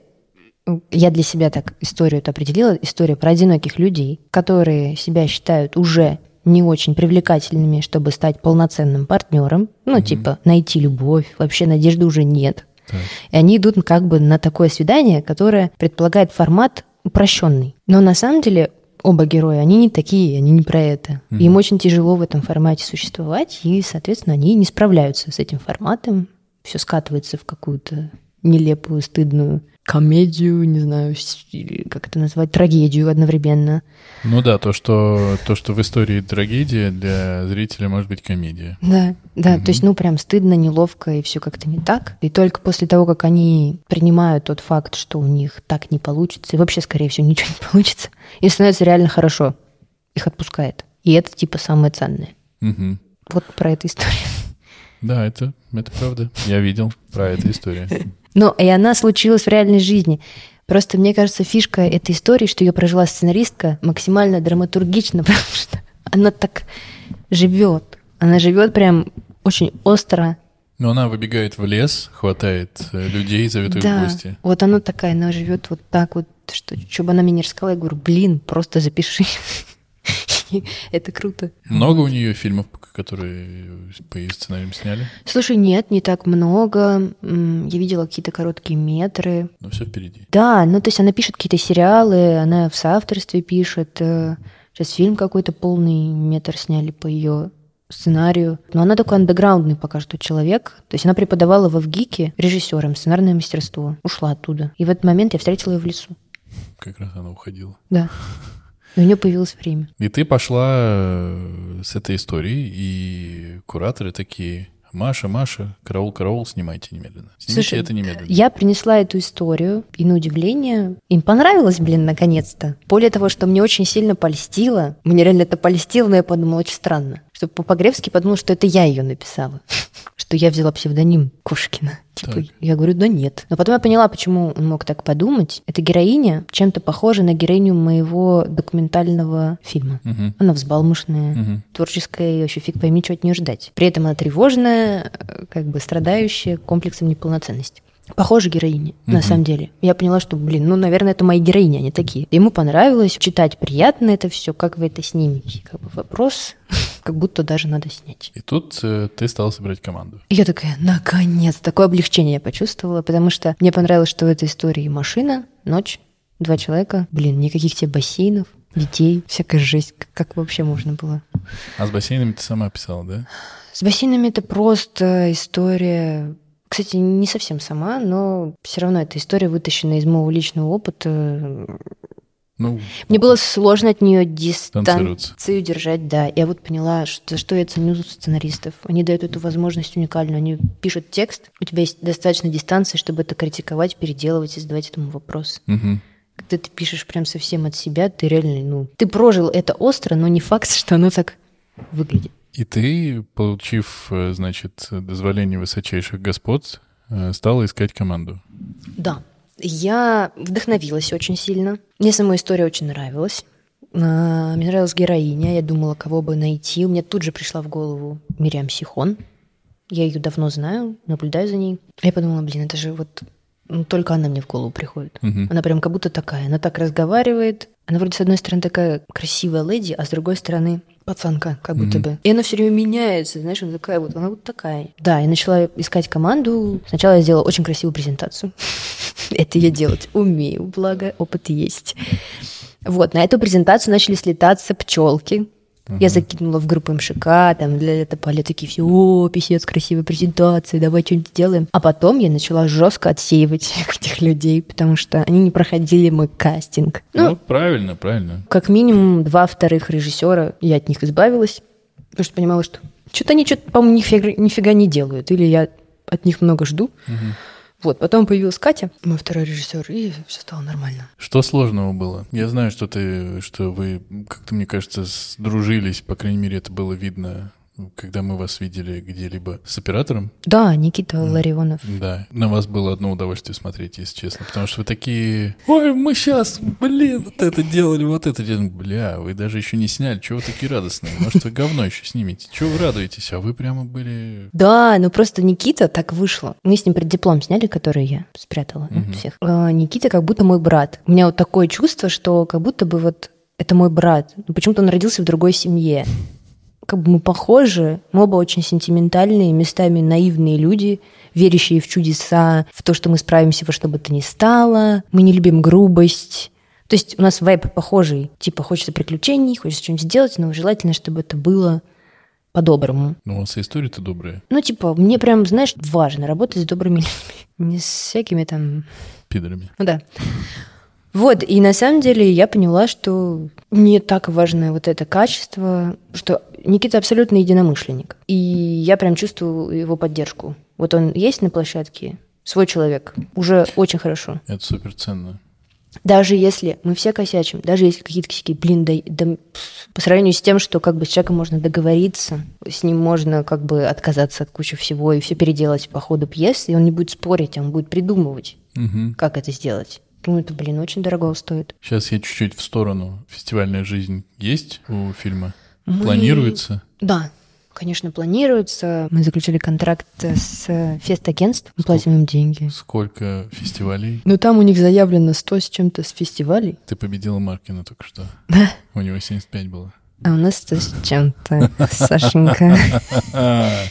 B: я для себя так историю это определила. История про одиноких людей, которые себя считают уже не очень привлекательными, чтобы стать полноценным партнером. Ну, типа, найти любовь, вообще надежды уже нет.
A: Так.
B: И они идут как бы на такое свидание, которое предполагает формат упрощенный. Но на самом деле оба героя, они не такие, они не про это. Им очень тяжело в этом формате существовать, и, соответственно, они не справляются с этим форматом. Все скатывается в какую-то нелепую, стыдную комедию, не знаю, как это назвать, трагедию одновременно.
A: Ну да, то что, то, что в истории трагедия, для зрителя может быть комедия.
B: Да, да, то есть, ну, прям стыдно, неловко, и все как-то не так. И только после того, как они принимают тот факт, что у них так не получится, и вообще, скорее всего, ничего не получится, им становится реально хорошо. Их отпускает. И это, типа, самое ценное.
A: Мгм.
B: Вот про эту историю.
A: Да, это, это правда. Я видел про эту историю.
B: Но и она случилась в реальной жизни. Просто мне кажется, фишка этой истории, что ее прожила сценаристка, максимально драматургично, потому что она так живет. Она живет прям очень остро.
A: Но она выбегает в лес, хватает э, людей, зовет их в
B: Да,
A: гости.
B: вот она такая, она живет вот так вот, что, что бы она мне не рассказала, я говорю, блин, просто запиши. Это круто.
A: Много у нее фильмов, которые по ее сценариям сняли,
B: Слушай, нет, не так много. Я видела какие-то короткие метры.
A: но все впереди.
B: Да, ну то есть она пишет какие-то сериалы, она в соавторстве пишет. э, Сейчас фильм какой-то полный метр сняли по ее сценарию. Но она такой андеграундный пока что человек. То есть она преподавала в ВГИКе режиссером сценарное мастерство. Ушла оттуда. И в этот момент я встретила ее в лесу.
A: Как раз она уходила.
B: Да. И у нее появилось время.
A: И ты пошла э, с этой историей, и кураторы такие, Маша, Маша, караул, караул, снимайте немедленно. Снимите
B: Слушай,
A: это немедленно.
B: Я принесла эту историю, и на удивление, им понравилось, блин, наконец-то. Более того, что мне очень сильно польстило, мне реально это польстило, но я подумала, очень странно, что по-погребски подумал, что это я ее написала, что я взяла псевдоним Кошкина. Типа,
A: Так.
B: я говорю, да нет. Но потом я поняла, почему он мог так подумать. Эта героиня чем-то похожа на героиню моего документального фильма.
A: Мгм.
B: Она взбалмошная,
A: Мгм.
B: творческая, и вообще фиг пойми, что от нее ждать. При этом она тревожная, как бы страдающая комплексом неполноценности. Похожа героиня, на
A: Мгм.
B: самом деле. Я поняла, что, блин, ну, наверное, это мои героини, они такие. Ему понравилось, читать приятно это все, как вы это снимете. Как бы вопрос, как будто даже надо снять.
A: И тут э, ты стала собирать команду.
B: И я такая, наконец, такое облегчение я почувствовала, потому что мне понравилось, что в этой истории машина, ночь, два человека, блин, никаких тебе бассейнов, детей, всякая жесть, как, вообще можно было.
A: А с бассейнами ты сама писала, да?
B: С бассейнами это просто история, кстати, не совсем сама, но все равно это история, вытащенная из моего личного опыта.
A: Ну,
B: Мне было сложно от нее дистанцию держать, да. Я вот поняла, что, что я ценю сценаристов. Они дают эту возможность уникальную. Они пишут текст, у тебя есть достаточно дистанции, чтобы это критиковать, переделывать и задавать этому вопрос.
A: мгм.
B: Когда ты пишешь прям совсем от себя, ты реально, ну, ты прожил это остро, но не факт, что оно так выглядит.
A: И ты, получив, э, значит, дозволение высочайших господ, э, стала искать команду.
B: Да. Я вдохновилась очень сильно. Мне сама история очень нравилась. А, Мне нравилась героиня. Я думала, кого бы найти. У меня тут же пришла в голову Мириам Сихон. Я ее давно знаю, наблюдаю за ней. Я подумала, блин, это же вот ну, только она мне в голову приходит.
A: Мгм.
B: Она прям как будто такая. Она так разговаривает. Она вроде с одной стороны такая красивая леди, а с другой стороны пацанка, как будто бы. И она все время меняется, знаешь, она такая вот, она вот такая. Да, я начала искать команду. Сначала я сделала очень красивую презентацию. Это я делать умею, благо опыт есть. Вот, на эту презентацию начали слетаться пчелки. Я закинула в группу МШК, там для это поля такие все, о, писец, красивая презентация, давай что-нибудь сделаем. А потом я начала жестко отсеивать этих людей, потому что они не проходили мой кастинг.
A: Ну,
B: Ну,
A: правильно, правильно.
B: как минимум два вторых режиссера, я от них избавилась, потому что понимала, что что-то они что-то, по-моему, нифига, нифига не делают, или я от них много жду. Вот, потом появилась Катя, мой второй режиссер, и все стало нормально.
A: Что сложного было? Я знаю, что ты, что вы, как-то, мне кажется, сдружились, по крайней мере, это было видно, когда мы вас видели где-либо с оператором.
B: Да, Никита Ларионов.
A: Да, на вас было одно удовольствие смотреть, если честно, потому что вы такие, ой, мы сейчас, блин, вот это делали, вот это делали. Бля, вы даже еще не сняли, чего вы такие радостные? Может, вы говно еще снимете? Чего вы радуетесь? А вы прямо были...
B: Да, ну просто Никита так вышло. Мы с ним преддиплом сняли, который я спрятала от
A: Мгм.
B: всех. А, Никита как будто мой брат. У меня вот такое чувство, что как будто бы вот это мой брат. Почему-то он родился в другой семье. Как бы мы похожи, мы оба очень сентиментальные, местами наивные люди, верящие в чудеса, в то, что мы справимся во что бы то ни стало. Мы не любим грубость. То есть у нас вайб похожий. Типа хочется приключений, хочется что-нибудь сделать, но желательно, чтобы это было по-доброму.
A: Ну, у вас и история-то добрая,
B: Ну, типа, мне прям, знаешь, важно работать с добрыми людьми. Не с всякими там...
A: пидорами.
B: Ну да. Вот, и на самом деле я поняла, что мне так важно вот это качество, что Никита абсолютно единомышленник. И я прям чувствую его поддержку. Вот он есть на площадке, свой человек, уже очень хорошо.
A: Это супер ценно.
B: Даже если мы все косячим, даже если какие-то косяки, блин, да, да, по сравнению с тем, что как бы с человеком можно договориться, с ним можно как бы отказаться от кучи всего и все переделать по ходу пьесы, и он не будет спорить, он будет придумывать,
A: Мгм.
B: как это сделать. Ну, это, блин, очень дорого стоит.
A: Сейчас я чуть-чуть в сторону. Фестивальная жизнь есть у фильма?
B: Мы-
A: Планируется?
B: Да, конечно, планируется. Мы заключили контракт с фест-агентством, мы платим им деньги.
A: Сколько фестивалей?
B: Но там у них заявлено 100 с чем-то с фестивалей.
A: Ты победила Маркина только что.
B: Да.
A: У него 75 было.
B: А у нас 100 с чем-то, Сашенька.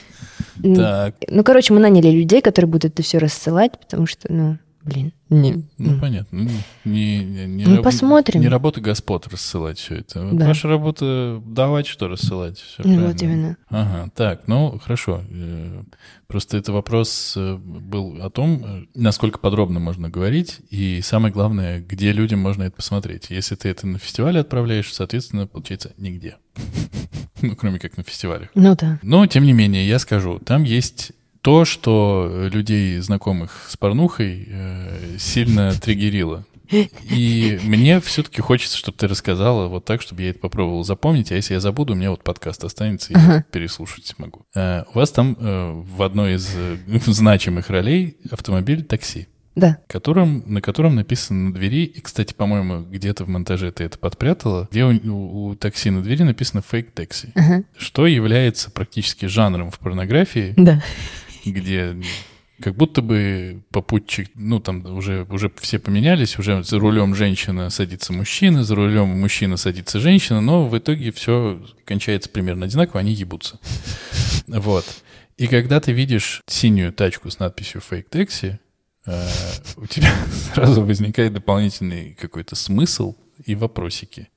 A: Так,
B: Ну, короче, мы наняли людей, которые будут это все рассылать, потому что, ну, блин, не.
A: ну понятно. Ну, Не, не, не
B: Ну,
A: раб-
B: посмотрим.
A: Не работа господ рассылать все это.
B: Да.
A: Ваша работа давать, что рассылать. Всё
B: Ну, вот именно.
A: Ага, так, ну хорошо. Э, Просто это вопрос э, был о том, э, насколько подробно можно говорить, и самое главное, где людям можно это посмотреть. Если ты это на фестивале отправляешь, соответственно, получается нигде. Ну, кроме как на фестивалях.
B: Ну да.
A: Но, тем не менее, я скажу, там есть то, что людей, знакомых с порнухой, э, сильно триггерило. И мне все-таки хочется, чтобы ты рассказала вот так, чтобы я это попробовал запомнить, а если я забуду, у меня вот подкаст останется, и я переслушать смогу. Э, У вас там э, в одной из э, значимых ролей автомобиль такси
B: Да.
A: которым, на котором написано на двери, и, кстати, по-моему, где-то в монтаже ты это подпрятала, где у, у- у такси на двери написано «фейк такси»,
B: Ага.
A: что является практически жанром в порнографии,
B: Да.
A: где как будто бы попутчик, ну, там уже, уже все поменялись, уже за рулем женщина садится мужчина, за рулем мужчина садится женщина, но в итоге все кончается примерно одинаково, они ебутся. Вот. И когда ты видишь синюю тачку с надписью «фейк такси», э, у тебя сразу возникает дополнительный какой-то смысл и вопросики.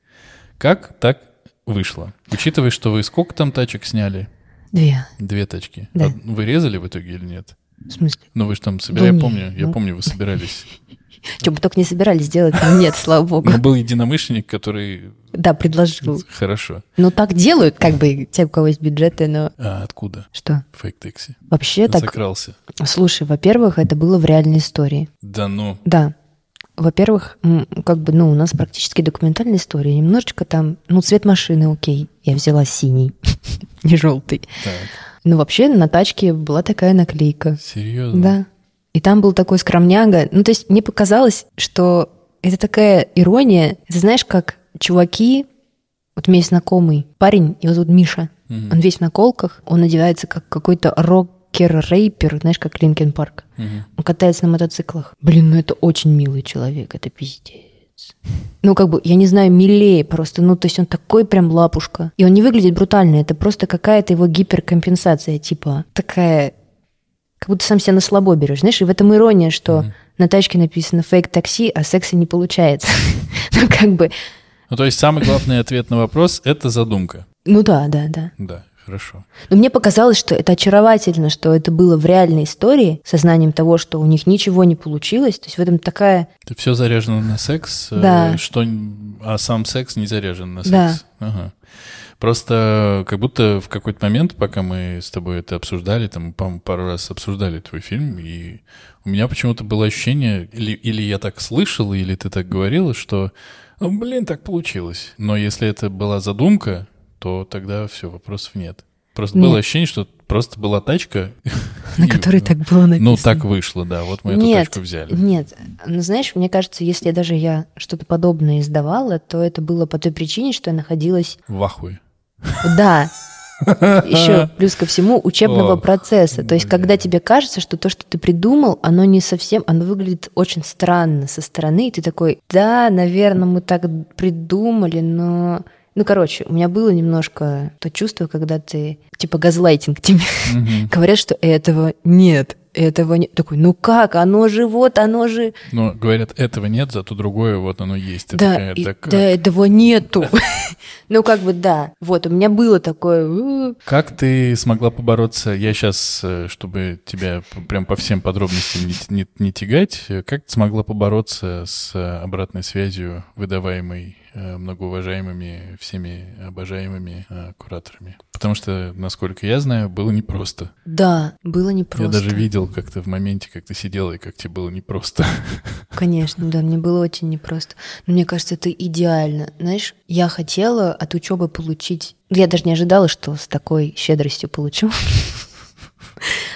A: Как так вышло? Учитывая, что вы сколько там тачек сняли?
B: Две.
A: Две тачки.
B: Да.
A: Од- Вы резали в итоге или нет?
B: В смысле?
A: Ну вы же там собирали,
B: Да
A: я помню, я
B: ну.
A: помню, вы собирались.
B: Что бы только не собирались делать, нет, слава богу.
A: Но был единомышленник, который...
B: Да, предложил.
A: Хорошо.
B: Ну, так делают, как бы, те, у кого есть бюджеты, но...
A: А откуда?
B: Что?
A: Фейк такси.
B: Вообще так...
A: Закрался.
B: Слушай, во-первых, это было в реальной истории.
A: Да ну.
B: Да. Во-первых, как бы, ну, у нас практически документальная история. Немножечко там, ну, цвет машины, окей. Я взяла синий, не желтый. Ну, вообще, на тачке была такая наклейка.
A: серьезно?
B: Да. И там был такой скромняга. Ну, то есть мне показалось, что это такая ирония. Это знаешь, как чуваки, вот у меня есть знакомый парень, его зовут Миша. Он весь в наколках, он одевается как какой-то рокер-рейпер, знаешь, как Линкен Парк.
A: Мгм.
B: Он катается на мотоциклах. Блин, ну это очень милый человек, это пиздец. Ну, как бы, я не знаю, милее просто. Ну, то есть он такой прям лапушка. И он не выглядит брутально, это просто какая-то его гиперкомпенсация, типа такая, как будто сам себя на слабо берешь. Знаешь, и в этом ирония, что на тачке написано фейк такси, а секса не получается. Ну, как бы,
A: Ну, то есть самый главный ответ на вопрос — это задумка.
B: Ну да, да, да.
A: Да, хорошо.
B: Но мне показалось, что это очаровательно, что это было в реальной истории, сознанием того, что у них ничего не получилось. То есть в этом такая...
A: Это все заряжено на секс, э,
B: Да.
A: что... а сам секс не заряжен на секс.
B: Да.
A: Ага. Просто как будто в какой-то момент, пока мы с тобой это обсуждали, там, по-моему, пару раз обсуждали твой фильм, и у меня почему-то было ощущение, или, или я так слышал, или ты так говорила, что, ну, блин, так получилось. Но если это была задумка, то тогда все, вопросов нет. Просто было
B: Нет.
A: ощущение, что просто была тачка.
B: На которой
A: ну,
B: так было написано.
A: Ну, так вышло, да. Вот мы эту
B: Нет,
A: тачку взяли.
B: Нет, ну знаешь, мне кажется, если даже я что-то подобное издавала, то это было по той причине, что я находилась,
A: В ахуе.
B: да, еще плюс ко всему учебного
A: Ох,
B: процесса. То есть,
A: блин.
B: когда тебе кажется, что то, что ты придумал, оно не совсем, оно выглядит очень странно со стороны, и ты такой, да, наверное, мы так придумали, но... Ну, короче, у меня было немножко то чувство, когда ты, типа, газлайтинг тебе говорят, что этого нет, этого нет. Такой, ну как, оно же вот, оно же...
A: Но говорят, этого нет, зато другое вот оно есть. Ты
B: Да,
A: такая,
B: и-
A: «Да как?»
B: да, этого нету. Ну, как бы, да. Вот, у меня было такое...
A: Как ты смогла побороться? Я сейчас, чтобы тебя прям по всем подробностям не, не- не тягать, э, как ты смогла побороться с э, обратной связью, выдаваемой э, многоуважаемыми, всеми обожаемыми э, кураторами? Потому что, насколько я знаю, было непросто.
B: Да, было непросто.
A: Я даже видел как-то в моменте, как ты сидела, и как тебе было непросто.
B: Конечно, да, мне было очень непросто. Но мне кажется, это идеально. Знаешь, я хотела от учебы получить... Я даже не ожидала, что с такой щедростью получу.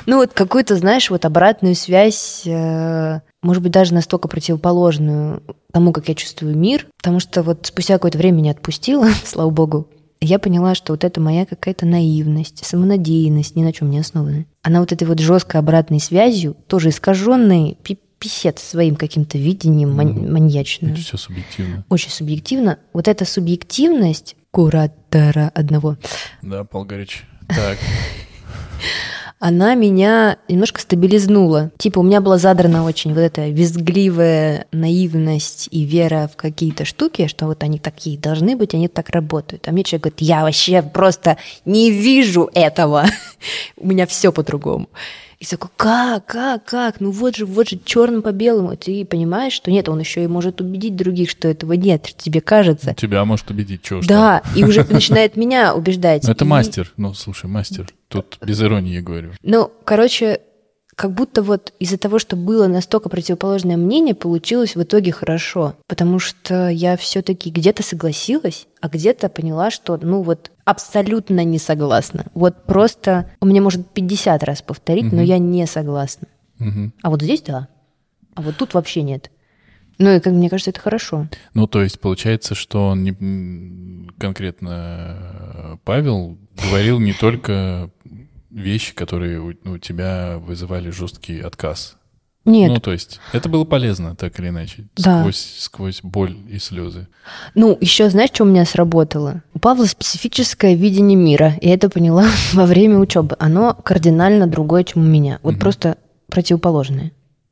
B: Ну вот какую-то, знаешь, вот обратную связь, э, может быть, даже настолько противоположную тому, как я чувствую мир, потому что вот спустя какое-то время меня отпустило, слава богу, я поняла, что вот это моя какая-то наивность, самонадеянность, ни на чем не основанная. Она вот этой вот жесткой обратной связью, тоже искаженной, пи- писец своим каким-то видением ман-
A: Мгм.
B: маньячным
A: Это все субъективно.
B: очень субъективно. Вот эта субъективность куратора одного,
A: Да, Павел Горич. Так,
B: она меня немножко стабилизнула. Типа у меня была задрана очень вот эта визгливая наивность и вера в какие-то штуки, что вот они такие должны быть, они так работают. А мне человек говорит, я вообще просто не вижу этого. У меня все по-другому. И такой, как, как, как? Ну вот же, вот же черным по белому. Ты понимаешь, что нет, он еще и может убедить других, что этого нет, что тебе кажется.
A: тебя может убедить, чего
B: Да, и уже начинает меня убеждать.
A: Это
B: И-
A: мастер. Ну, слушай, мастер. Тут без иронии говорю.
B: Ну, короче, как будто вот из-за того, что было настолько противоположное мнение, получилось в итоге хорошо. Потому что я все-таки где-то согласилась, а где-то поняла, что, ну вот, абсолютно не согласна. Вот просто у меня может 50 раз повторить, но
A: Мгм.
B: я не согласна.
A: Мгм.
B: А вот здесь да. А вот тут вообще нет. Ну и, как мне кажется, это хорошо.
A: Ну, то есть получается, что не, конкретно э, Павел говорил не только вещи, которые у, у тебя вызывали жесткий отказ.
B: Нет,
A: Ну, то есть это было полезно, так или иначе,
B: Да.
A: сквозь, сквозь боль и слезы.
B: Ну, еще знаешь, что у меня сработало? У Павла специфическое видение мира. Я это поняла во время учебы. Оно кардинально другое, чем у меня. Вот
A: Мгм.
B: просто противоположное.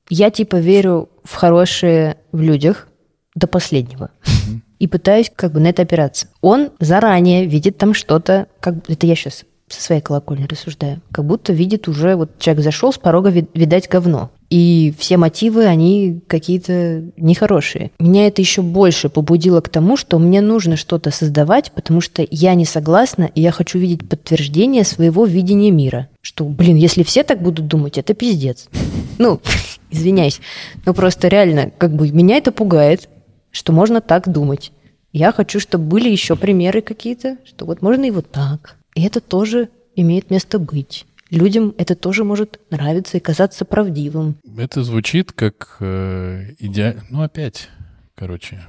B: Я типа верю в хорошее в людях до последнего.
A: Мгм.
B: И пытаюсь как бы на это опираться. Он заранее видит там что-то, как это я сейчас со своей колокольни рассуждаю, как будто видит уже, вот человек зашел с порога, вид- видать говно. И все мотивы, они какие-то нехорошие. Меня это еще больше побудило к тому, что мне нужно что-то создавать, потому что я не согласна, и я хочу видеть подтверждение своего видения мира. Что, блин, если все так будут думать, это пиздец. Ну, извиняюсь, но просто реально, как бы меня это пугает, что можно так думать. Я хочу, чтобы были еще примеры какие-то, что вот можно и вот так. И это тоже имеет место быть. Людям это тоже может нравиться и казаться правдивым.
A: Это звучит как э, идеально... Ну, опять, короче,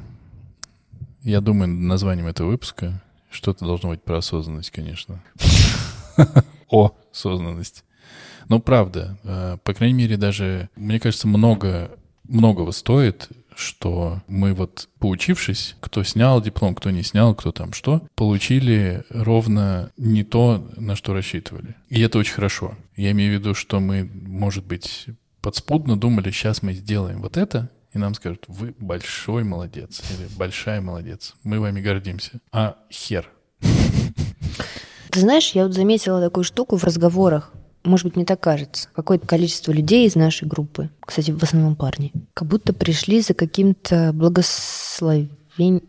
A: я думаю, названием этого выпуска что-то должно быть про осознанность, конечно. О, осознанность. Ну, правда, э, по крайней мере, даже, мне кажется, много, многого стоит, что мы вот, поучившись, кто снял диплом, кто не снял, кто там что, получили ровно не то, на что рассчитывали. И это очень хорошо. Я имею в виду, что мы, может быть, подспудно думали, сейчас мы сделаем вот это, и нам скажут, вы большой молодец или большая молодец, мы вами гордимся. А хер.
B: Ты знаешь, я вот заметила такую штуку в разговорах. Может быть, мне так кажется. Какое-то количество людей из нашей группы, кстати, в основном парни, как будто пришли за каким-то благословением,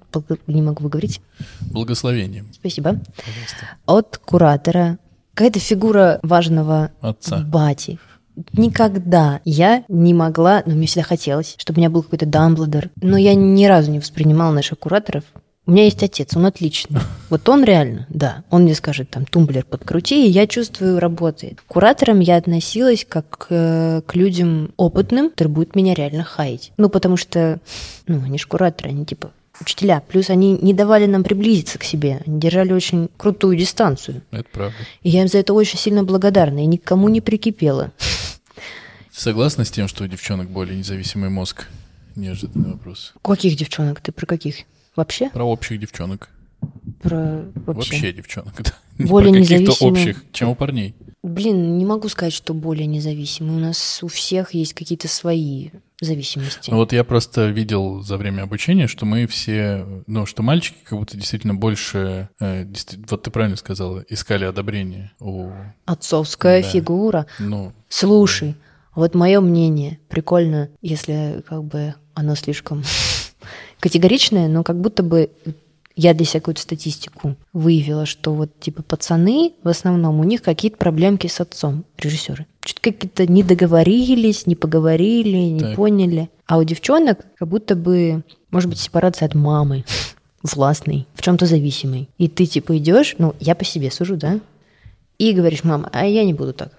B: не могу выговорить.
A: Благословением.
B: Спасибо.
A: Пожалуйста.
B: От куратора. Какая-то фигура важного
A: Отца.
B: бати. Никогда я не могла, но мне всегда хотелось, чтобы у меня был какой-то Дамблдор. Но я ни разу не воспринимала наших кураторов. У меня есть отец, он отличный. Вот он реально, да. Он мне скажет, там, тумблер подкрути, и я чувствую, работает. К кураторам я относилась как э, к людям опытным, которые будут меня реально хаять. Ну, потому что, ну, они же кураторы, они типа учителя. Плюс они не давали нам приблизиться к себе. Они держали очень крутую дистанцию.
A: Это правда.
B: И я им за это очень сильно благодарна. И никому не прикипела.
A: Согласна с тем, что у девчонок более независимый мозг? Неожиданный вопрос.
B: Каких девчонок? Ты про каких? Вообще?
A: Про общих девчонок.
B: Про вообще?
A: Вообще девчонок, да. Не
B: Более
A: про каких-то
B: независимые.
A: общих, чем у парней.
B: Блин, не могу сказать, что более независимые. У нас у всех есть какие-то свои зависимости.
A: Ну вот я просто видел за время обучения, что мы все, ну, что мальчики как будто действительно больше, э, действи- вот ты правильно сказала, искали одобрение у,
B: Отцовская
A: Да.
B: фигура.
A: ну,
B: Слушай, вот мое мнение, прикольно, если как бы оно слишком категоричное, но как будто бы я для себя какую-то статистику выявила, что вот типа пацаны в основном у них какие-то проблемки с отцом, режиссеры. Что-то какие-то не договорились, не поговорили, не
A: Так.
B: поняли. А у девчонок как будто бы, может быть, сепарация от мамы, властной, в чем-то зависимой. И ты типа идешь, ну, я по себе сужу, да? И говоришь, мама, а я не буду так.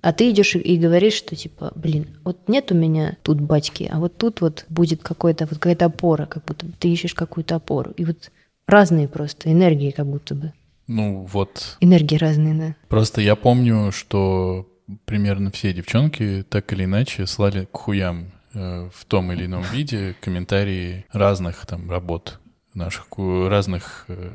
B: А ты идешь и- говоришь, что типа, блин, вот нет у меня тут батьки, а вот тут вот будет какой-то вот какая-то опора, как будто бы ты ищешь какую-то опору. И вот разные просто энергии, как будто бы.
A: ну вот
B: Энергии разные, да.
A: Просто я помню, что примерно все девчонки так или иначе слали к хуям э, в том или ином виде комментарии разных там работ наших разных э,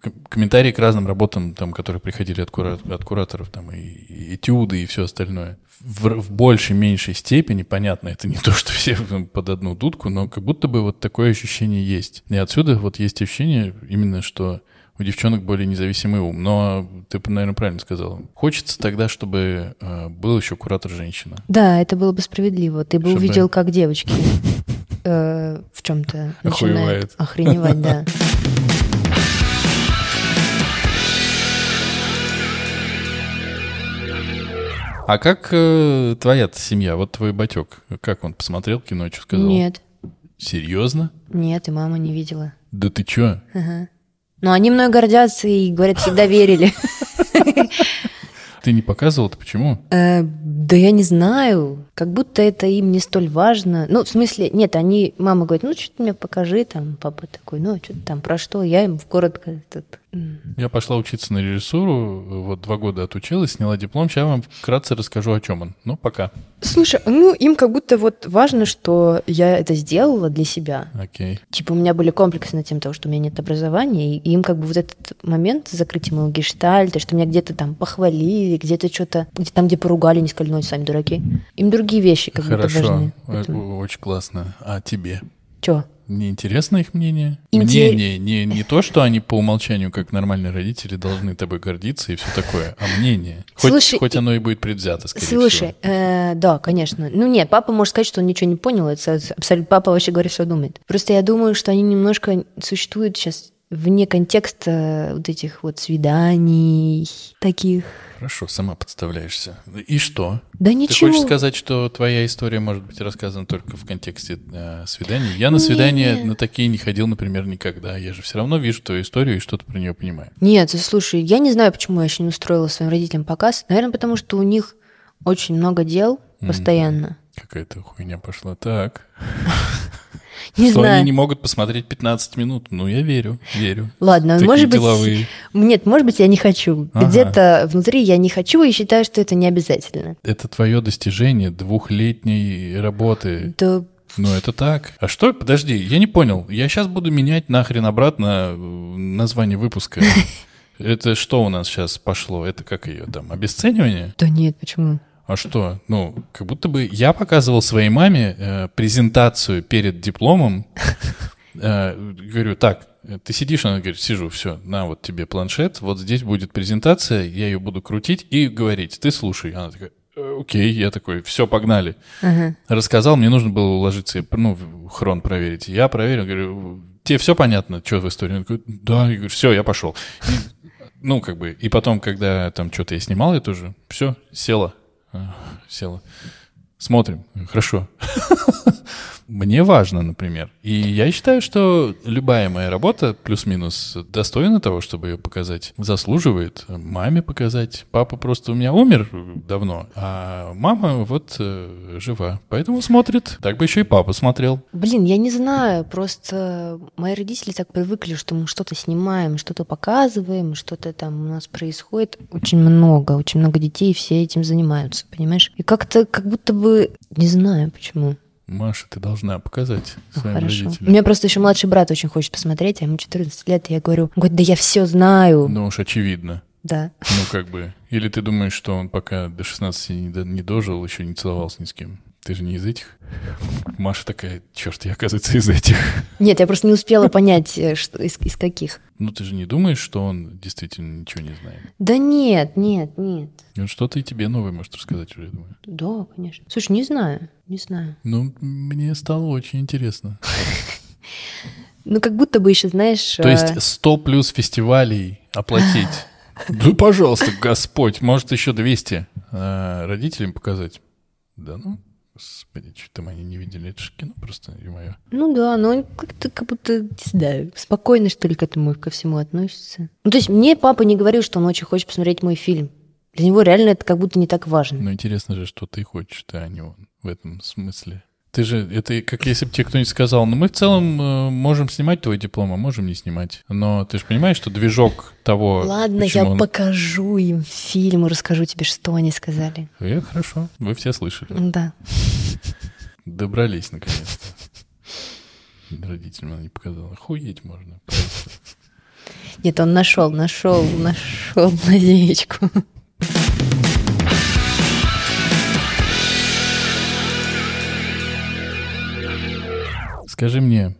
A: ком- комментарии к разным работам, там, которые приходили от, кура- от кураторов, там и, и этюды и все остальное. В, в большей меньшей степени, понятно, это не то, что все под одну дудку, но как будто бы вот такое ощущение есть. И отсюда вот есть ощущение именно, что у девчонок более независимый ум. Но ты, наверное, правильно сказала. Хочется тогда, чтобы э, был еще куратор женщина.
B: Да, это было бы справедливо. Ты бы
A: Чтобы-
B: увидел, как девочки э, в чем-то начинают
A: Охуевает.
B: охреневать, да.
A: А как э, твоя семья, вот твой батек, как он посмотрел кино, что сказал?
B: Нет,
A: Серьезно?
B: нет, и мама не видела.
A: Да ты чё?
B: Ага. Но они мной гордятся и, говорят, всегда верили.
A: Ты не показывал-то почему?
B: Э, Да я не знаю, как будто это им не столь важно. Ну, в смысле, нет, они, мама говорит, ну, что-то мне покажи, там, папа такой, ну, что-то там, про что, я им коротко этот, м,
A: Я пошла учиться на режиссуру, вот два года отучилась, сняла диплом, сейчас вам вкратце расскажу, о чем он. Ну, пока.
B: Слушай, ну, им как будто вот важно, что я это сделала для себя.
A: Окей.
B: Типа, у меня были комплексы над тем, того, что у меня нет образования, и им как бы вот этот момент закрытия моего гештальта, что меня где-то там похвалили, где-то что-то, где там, где поругали, не ну, сами дураки. Им другие вещи как будто
A: Хорошо,
B: важны.
A: Э, очень классно. А тебе?
B: Че?
A: Не интересно их мнение?
B: Интер-
A: Мнение, не, не то, что они по умолчанию, как нормальные родители, должны тобой гордиться и все такое, а мнение. Хоть,
B: Слушай,
A: хоть оно и будет предвзято, скорее
B: Слушай,
A: всего.
B: э, да, конечно. Ну нет, папа может сказать, что он ничего не понял. Это абсолютно папа вообще говорит, что думает. Просто я думаю, что они немножко существуют сейчас вне контекста вот этих вот свиданий таких.
A: Хорошо, сама подставляешься. И что?
B: Да
A: Ты
B: ничего.
A: хочешь сказать, что твоя история может быть рассказана только в контексте э, свиданий? Я на свидания на такие не ходил, например, никогда. Я же все равно вижу твою историю и что-то про нее понимаю.
B: Нет, слушай, я не знаю, почему я еще не устроила своим родителям показ. Наверное, потому что у них очень много дел постоянно.
A: Какая-то хуйня пошла. Так.
B: Не
A: что
B: знаю.
A: они не могут посмотреть 15 минут. Ну, я верю, верю.
B: Ладно,
A: Такие
B: может быть,
A: деловые.
B: нет, может быть, я не хочу.
A: Ага.
B: Где-то внутри я не хочу и считаю, что это не обязательно.
A: Это твое достижение двухлетней работы.
B: Да
A: Ну, это так. А что? Подожди, я не понял. Я сейчас буду менять нахрен обратно э, название выпуска. Это что у нас сейчас пошло? Это как ее там? Обесценивание?
B: Да нет, почему?
A: А что? Ну, как будто бы я показывал своей маме э, презентацию перед дипломом. Э, говорю, так, ты сидишь, она говорит, сижу, все, на вот тебе планшет, вот здесь будет презентация, я ее буду крутить и говорить, ты слушай. Она такая, «Э, окей, я такой, все, погнали.
B: Ага.
A: Рассказал, мне нужно было уложиться, ну, хрон проверить. Я проверил, говорю, тебе все понятно, что в истории? Он говорит, да, я говорю, все, я пошел. И, ну, как бы, и потом, когда там что-то я снимал, я тоже, все, села, села. Смотрим, хорошо. Мне важно, например. И я считаю, что любая моя работа, плюс-минус, достойна того, чтобы ее показать. Заслуживает маме показать. Папа просто у меня умер давно, а мама вот э, жива. Поэтому смотрит. Так бы еще и папа смотрел.
B: Блин, я не знаю, просто мои родители так привыкли, что мы что-то снимаем, что-то показываем, что-то там у нас происходит. Очень много, очень много детей, все этим занимаются, понимаешь? И как-то, как будто бы, не знаю почему.
A: Маша, ты должна показать
B: Ну,
A: своим
B: Хорошо. У
A: родителям.
B: меня просто еще младший брат очень хочет посмотреть, а ему 14 лет, и я говорю, говорит, да я все знаю.
A: Ну уж очевидно.
B: Да.
A: Ну, как бы. Или ты думаешь, что он пока до 16 не, не дожил, еще не целовался ни с кем? Ты же не из этих? Маша такая, черт, я, оказывается, из этих.
B: Нет, я просто не успела понять, э, что, из, из каких.
A: Ну, ты же не думаешь, что он действительно ничего не знает?
B: Да нет, нет, нет.
A: Он что-то и тебе новое может рассказать уже, я думаю.
B: Да, конечно. Слушай, не знаю, не знаю.
A: Ну, мне стало очень интересно.
B: Ну, как будто бы еще, знаешь...
A: То
B: э,
A: есть 100 плюс фестивалей оплатить? Ну, пожалуйста, Господь, может еще 200 а, родителям показать? Да ну, господи, что там они не видели это же кино просто, и мое.
B: Ну да, но он как-то как будто, не знаю, спокойно, что ли, к этому ко всему относится. Ну, то есть мне папа не говорил, что он очень хочет посмотреть мой фильм. Для него реально это как будто не так важно.
A: Ну, интересно же, что ты хочешь, ты, а не он в этом смысле. Ты же, это как если бы тебе кто-нибудь сказал, ну мы в целом э, можем снимать твой диплом, а можем не снимать. Но ты же понимаешь, что движок того...
B: Ладно, я
A: он-
B: покажу им фильм и расскажу тебе, что они сказали.
A: Э, хорошо, вы все слышали.
B: Да.
A: Добрались наконец-то. Родителям она не показала. Охуеть можно.
B: Нет, он нашел, нашел, нашел наеечку.
A: Скажи мне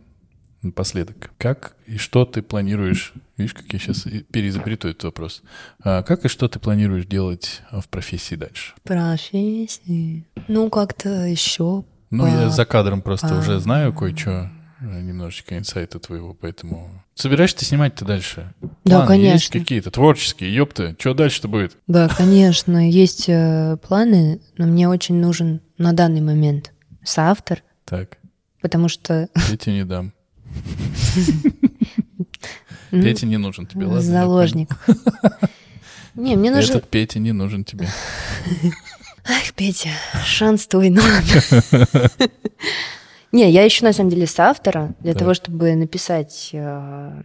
A: напоследок, как и что ты планируешь... Видишь, как я сейчас переизобрету этот вопрос. А как и что ты планируешь делать а, в профессии дальше?
B: Профессии. Ну, как-то еще.
A: Ну, я за кадром просто
B: А.
A: уже знаю кое-что, э, немножечко инсайта твоего, поэтому... Собираешься ты снимать-то дальше?
B: Да,
A: Планы есть
B: конечно.
A: какие-то творческие, ёпта. Что дальше-то будет?
B: Да, конечно, есть э, планы, но мне очень нужен на данный момент соавтор,
A: Так,
B: потому что
A: я тебе не дам. Петя не нужен тебе, ладно?
B: заложник. Не, мне нужен...
A: Этот Петя не нужен тебе.
B: Ах, Петя, шанс твой номер. Не, я ищу на самом деле соавтора для того, чтобы написать э,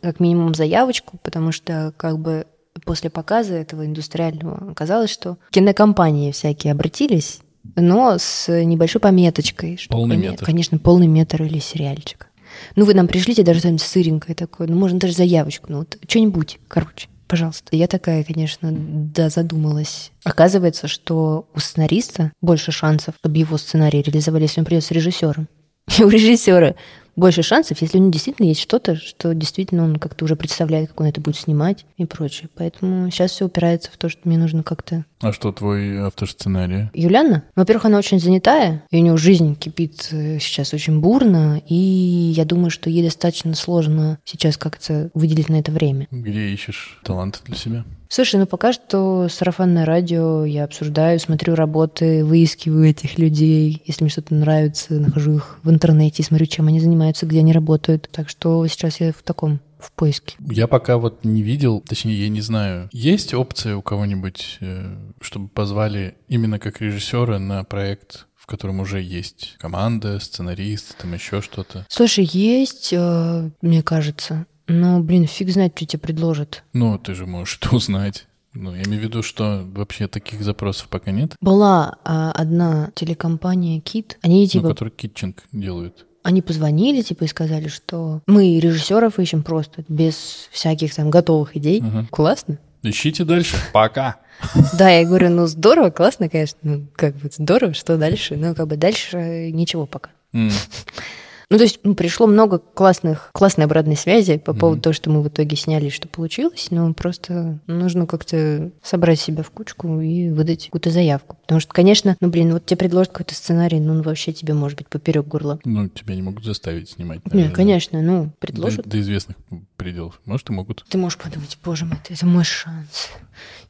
B: как минимум заявочку, потому что как бы после показа этого индустриального оказалось, что кинокомпании всякие обратились, но с небольшой пометочкой. что,
A: Полный метр.
B: Конечно, полный метр или сериальчик. Ну, вы нам пришлите даже что-нибудь сыренькое такое, ну, можно даже заявочку, ну, вот что-нибудь, короче, пожалуйста. Я такая, конечно, да, задумалась. Оказывается, что у сценариста больше шансов, чтобы его сценарий реализовали, если он придет с режиссером. И у режиссера больше шансов, если у него действительно есть что-то, что действительно он как-то уже представляет, как он это будет снимать и прочее. Поэтому сейчас все упирается в то, что мне нужно как-то
A: А что твой автор сценария?
B: Юлиана, во-первых, она очень занятая, и у нее жизнь кипит э, сейчас очень бурно, и я думаю, что ей достаточно сложно сейчас как-то выделить на это время.
A: Где ищешь таланты для себя?
B: Слушай, ну пока что сарафанное радио я обсуждаю, смотрю работы, выискиваю этих людей. Если мне что-то нравится, нахожу их в интернете и смотрю, чем они занимаются, где они работают. Так что сейчас я в таком, в поиске.
A: Я пока вот не видел, точнее, я не знаю. Есть опция у кого-нибудь, э, чтобы позвали именно как режиссера на проект, в котором уже есть команда, сценарист, там еще что-то?
B: Слушай, есть, э, мне кажется, но, блин, фиг знает, что тебе предложат.
A: Ну, ты же можешь это узнать. Ну, я имею в виду, что вообще таких запросов пока нет,
B: Была а, одна телекомпания Кит. Они
A: ну,
B: типа,
A: которые китчинг делают.
B: Они позвонили типа и сказали, что мы режиссеров ищем просто без всяких там готовых идей.
A: Ага.
B: Классно.
A: Ищите дальше. Пока.
B: Да, я говорю, ну здорово, классно, конечно. Ну, как бы здорово, что дальше? Ну, как бы дальше ничего пока. Ну, то есть ну, пришло много классных, классной обратной связи по
A: Мгм.
B: поводу того, что мы в итоге сняли, что получилось. Но просто нужно как-то собрать себя в кучку и выдать какую-то заявку. Потому что, конечно, ну, блин, вот тебе предложат какой-то сценарий, ну, он вообще тебе может быть поперек горла.
A: Ну, тебя не могут заставить снимать.
B: Не,
A: наверное.
B: конечно, ну,
A: До,
B: предложат.
A: до известных пределов. Может, и могут.
B: Ты можешь подумать, боже мой, это мой шанс.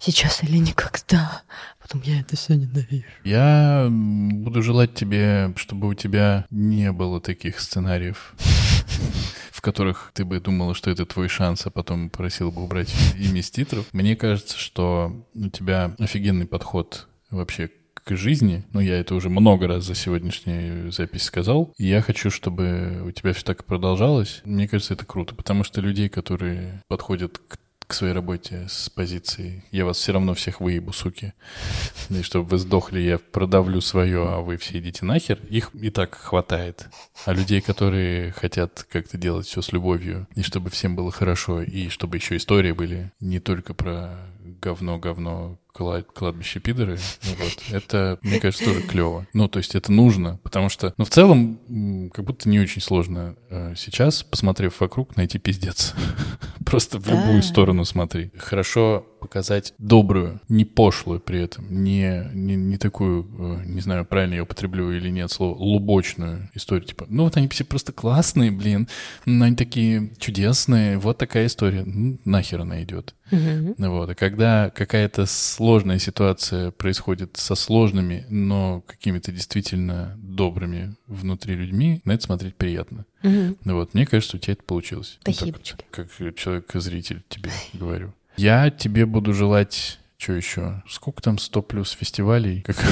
B: Сейчас или никогда. Потом я это все ненавижу.
A: Я буду желать тебе, чтобы у тебя не было таких сценариев, в которых ты бы думала, что это твой шанс, а потом просил бы убрать имя из титров. Мне кажется, что у тебя офигенный подход вообще к жизни. Ну, я это уже много раз за сегодняшнюю запись сказал. И я хочу, чтобы у тебя все так продолжалось. Мне кажется, это круто, потому что людей, которые подходят к к своей работе с позиции «я вас все равно всех выебу, суки», и чтобы вы сдохли, я продавлю свое, а вы все идите нахер, их и так хватает. А людей, которые хотят как-то делать все с любовью, и чтобы всем было хорошо, и чтобы еще истории были не только про говно-говно, кладбище пидоры, ну вот, это, мне кажется, тоже клево. Ну, то есть это нужно, потому что, ну, в целом, как будто не очень сложно э, сейчас, посмотрев вокруг, найти пиздец. Просто в любую сторону смотри. Хорошо показать добрую, не пошлую при этом, не, не, не такую, э, не знаю, правильно я употреблю или нет слово, лубочную историю. Типа, ну вот они все просто классные, блин, ну, они такие чудесные, вот такая история. Ну, нахер она идет.
B: Мгм.
A: Ну Вот. А когда какая-то сложная ситуация происходит со сложными, но какими-то действительно добрыми внутри людьми, на это смотреть приятно. Ну Вот. Мне кажется, у тебя это получилось. Ну, так вот, как человек-зритель тебе говорю. Я тебе буду желать... Что еще? Сколько там 100 плюс фестивалей? Как...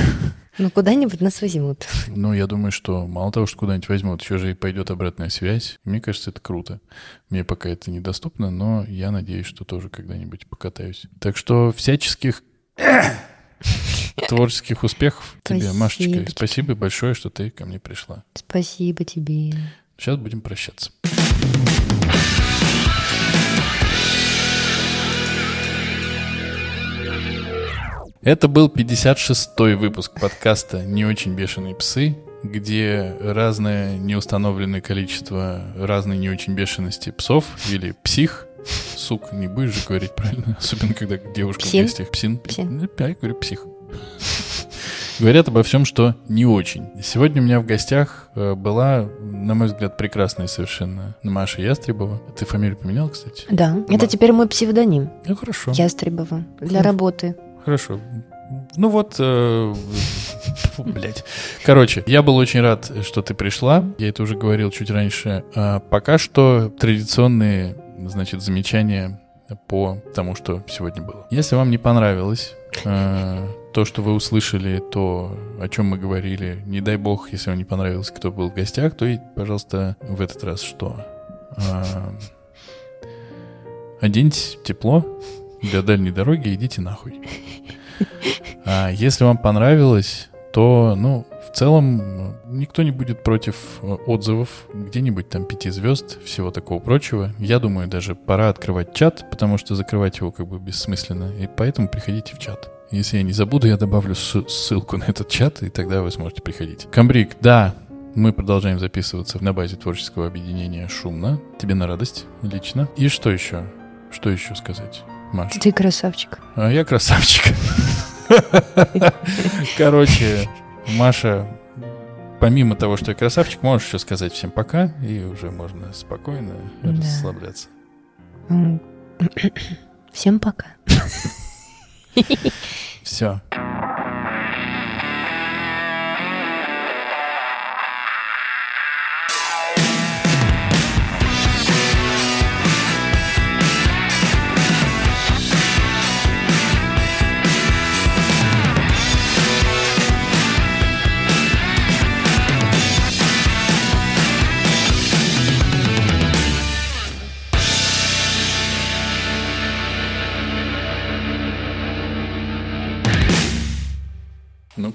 B: Ну, куда-нибудь нас возьмут.
A: Ну, я думаю, что мало того, что куда-нибудь возьмут, еще же и пойдет обратная связь. Мне кажется, это круто. Мне пока это недоступно, но я надеюсь, что тоже когда-нибудь покатаюсь. Так что всяческих творческих успехов тебе, Машечка. И спасибо большое, что ты ко мне пришла.
B: Спасибо тебе.
A: Сейчас будем прощаться. Это был 56-й выпуск подкаста «Не очень бешеные псы», где разное неустановленное количество разной не очень бешености псов или псих, сук, не будешь же говорить правильно, особенно когда девушка
B: Псин.
A: в гостях, псин,
B: Псин.
A: Ну, я говорю псих. Говорят обо всем, что не очень. Сегодня у меня в гостях э, была, на мой взгляд, прекрасная совершенно Маша Ястребова. Ты фамилию поменял, кстати?
B: Да,
A: Ма-
B: это теперь мой псевдоним.
A: Ну, хорошо.
B: Ястребова. Для
A: Хорошо.
B: работы.
A: Хорошо. Ну вот, э, блядь. Короче, я был очень рад, что ты пришла. Я это уже говорил чуть раньше. А пока что традиционные, значит, замечания по тому, что сегодня было. Если вам не понравилось э, то, что вы услышали, то, о чем мы говорили, не дай бог, если вам не понравилось, кто был в гостях, то и, пожалуйста, в этот раз что? Оденьте тепло для дальней дороги, идите нахуй. А если вам понравилось, то, ну, в целом, никто не будет против э, отзывов где-нибудь там пяти звезд, всего такого прочего. Я думаю, даже пора открывать чат, потому что закрывать его как бы бессмысленно, и поэтому приходите в чат. Если я не забуду, я добавлю ссылку на этот чат, и тогда вы сможете приходить. Камбрик, да, мы продолжаем записываться на базе творческого объединения «Шумно». Тебе на радость лично. И что еще? Что еще сказать, Маша?
B: Ты красавчик.
A: А я красавчик. Короче, Маша, помимо того, что я красавчик, можешь еще сказать всем пока, и уже можно спокойно
B: Да.
A: расслабляться.
B: Всем пока.
A: Все.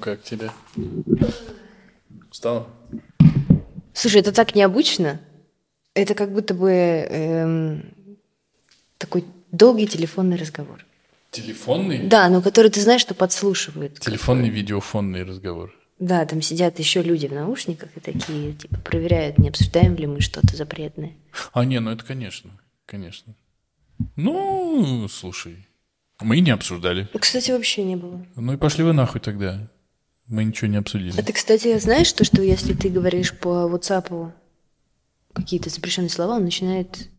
A: Как тебе? Устала?
B: Слушай, это так необычно. Это как будто бы эм, такой долгий телефонный разговор.
A: Телефонный?
B: Да, но который ты знаешь, что подслушивают.
A: Телефонный видеофонный разговор.
B: Да, там сидят еще люди в наушниках и такие, типа, проверяют, не обсуждаем ли мы что-то запретное.
A: А, не, ну это конечно, конечно. Ну, слушай, мы не обсуждали.
B: Кстати, вообще не было.
A: Ну и пошли вы нахуй тогда. Мы ничего не обсудили.
B: А ты, кстати, знаешь то, что если ты говоришь по WhatsApp какие-то запрещенные слова, он начинает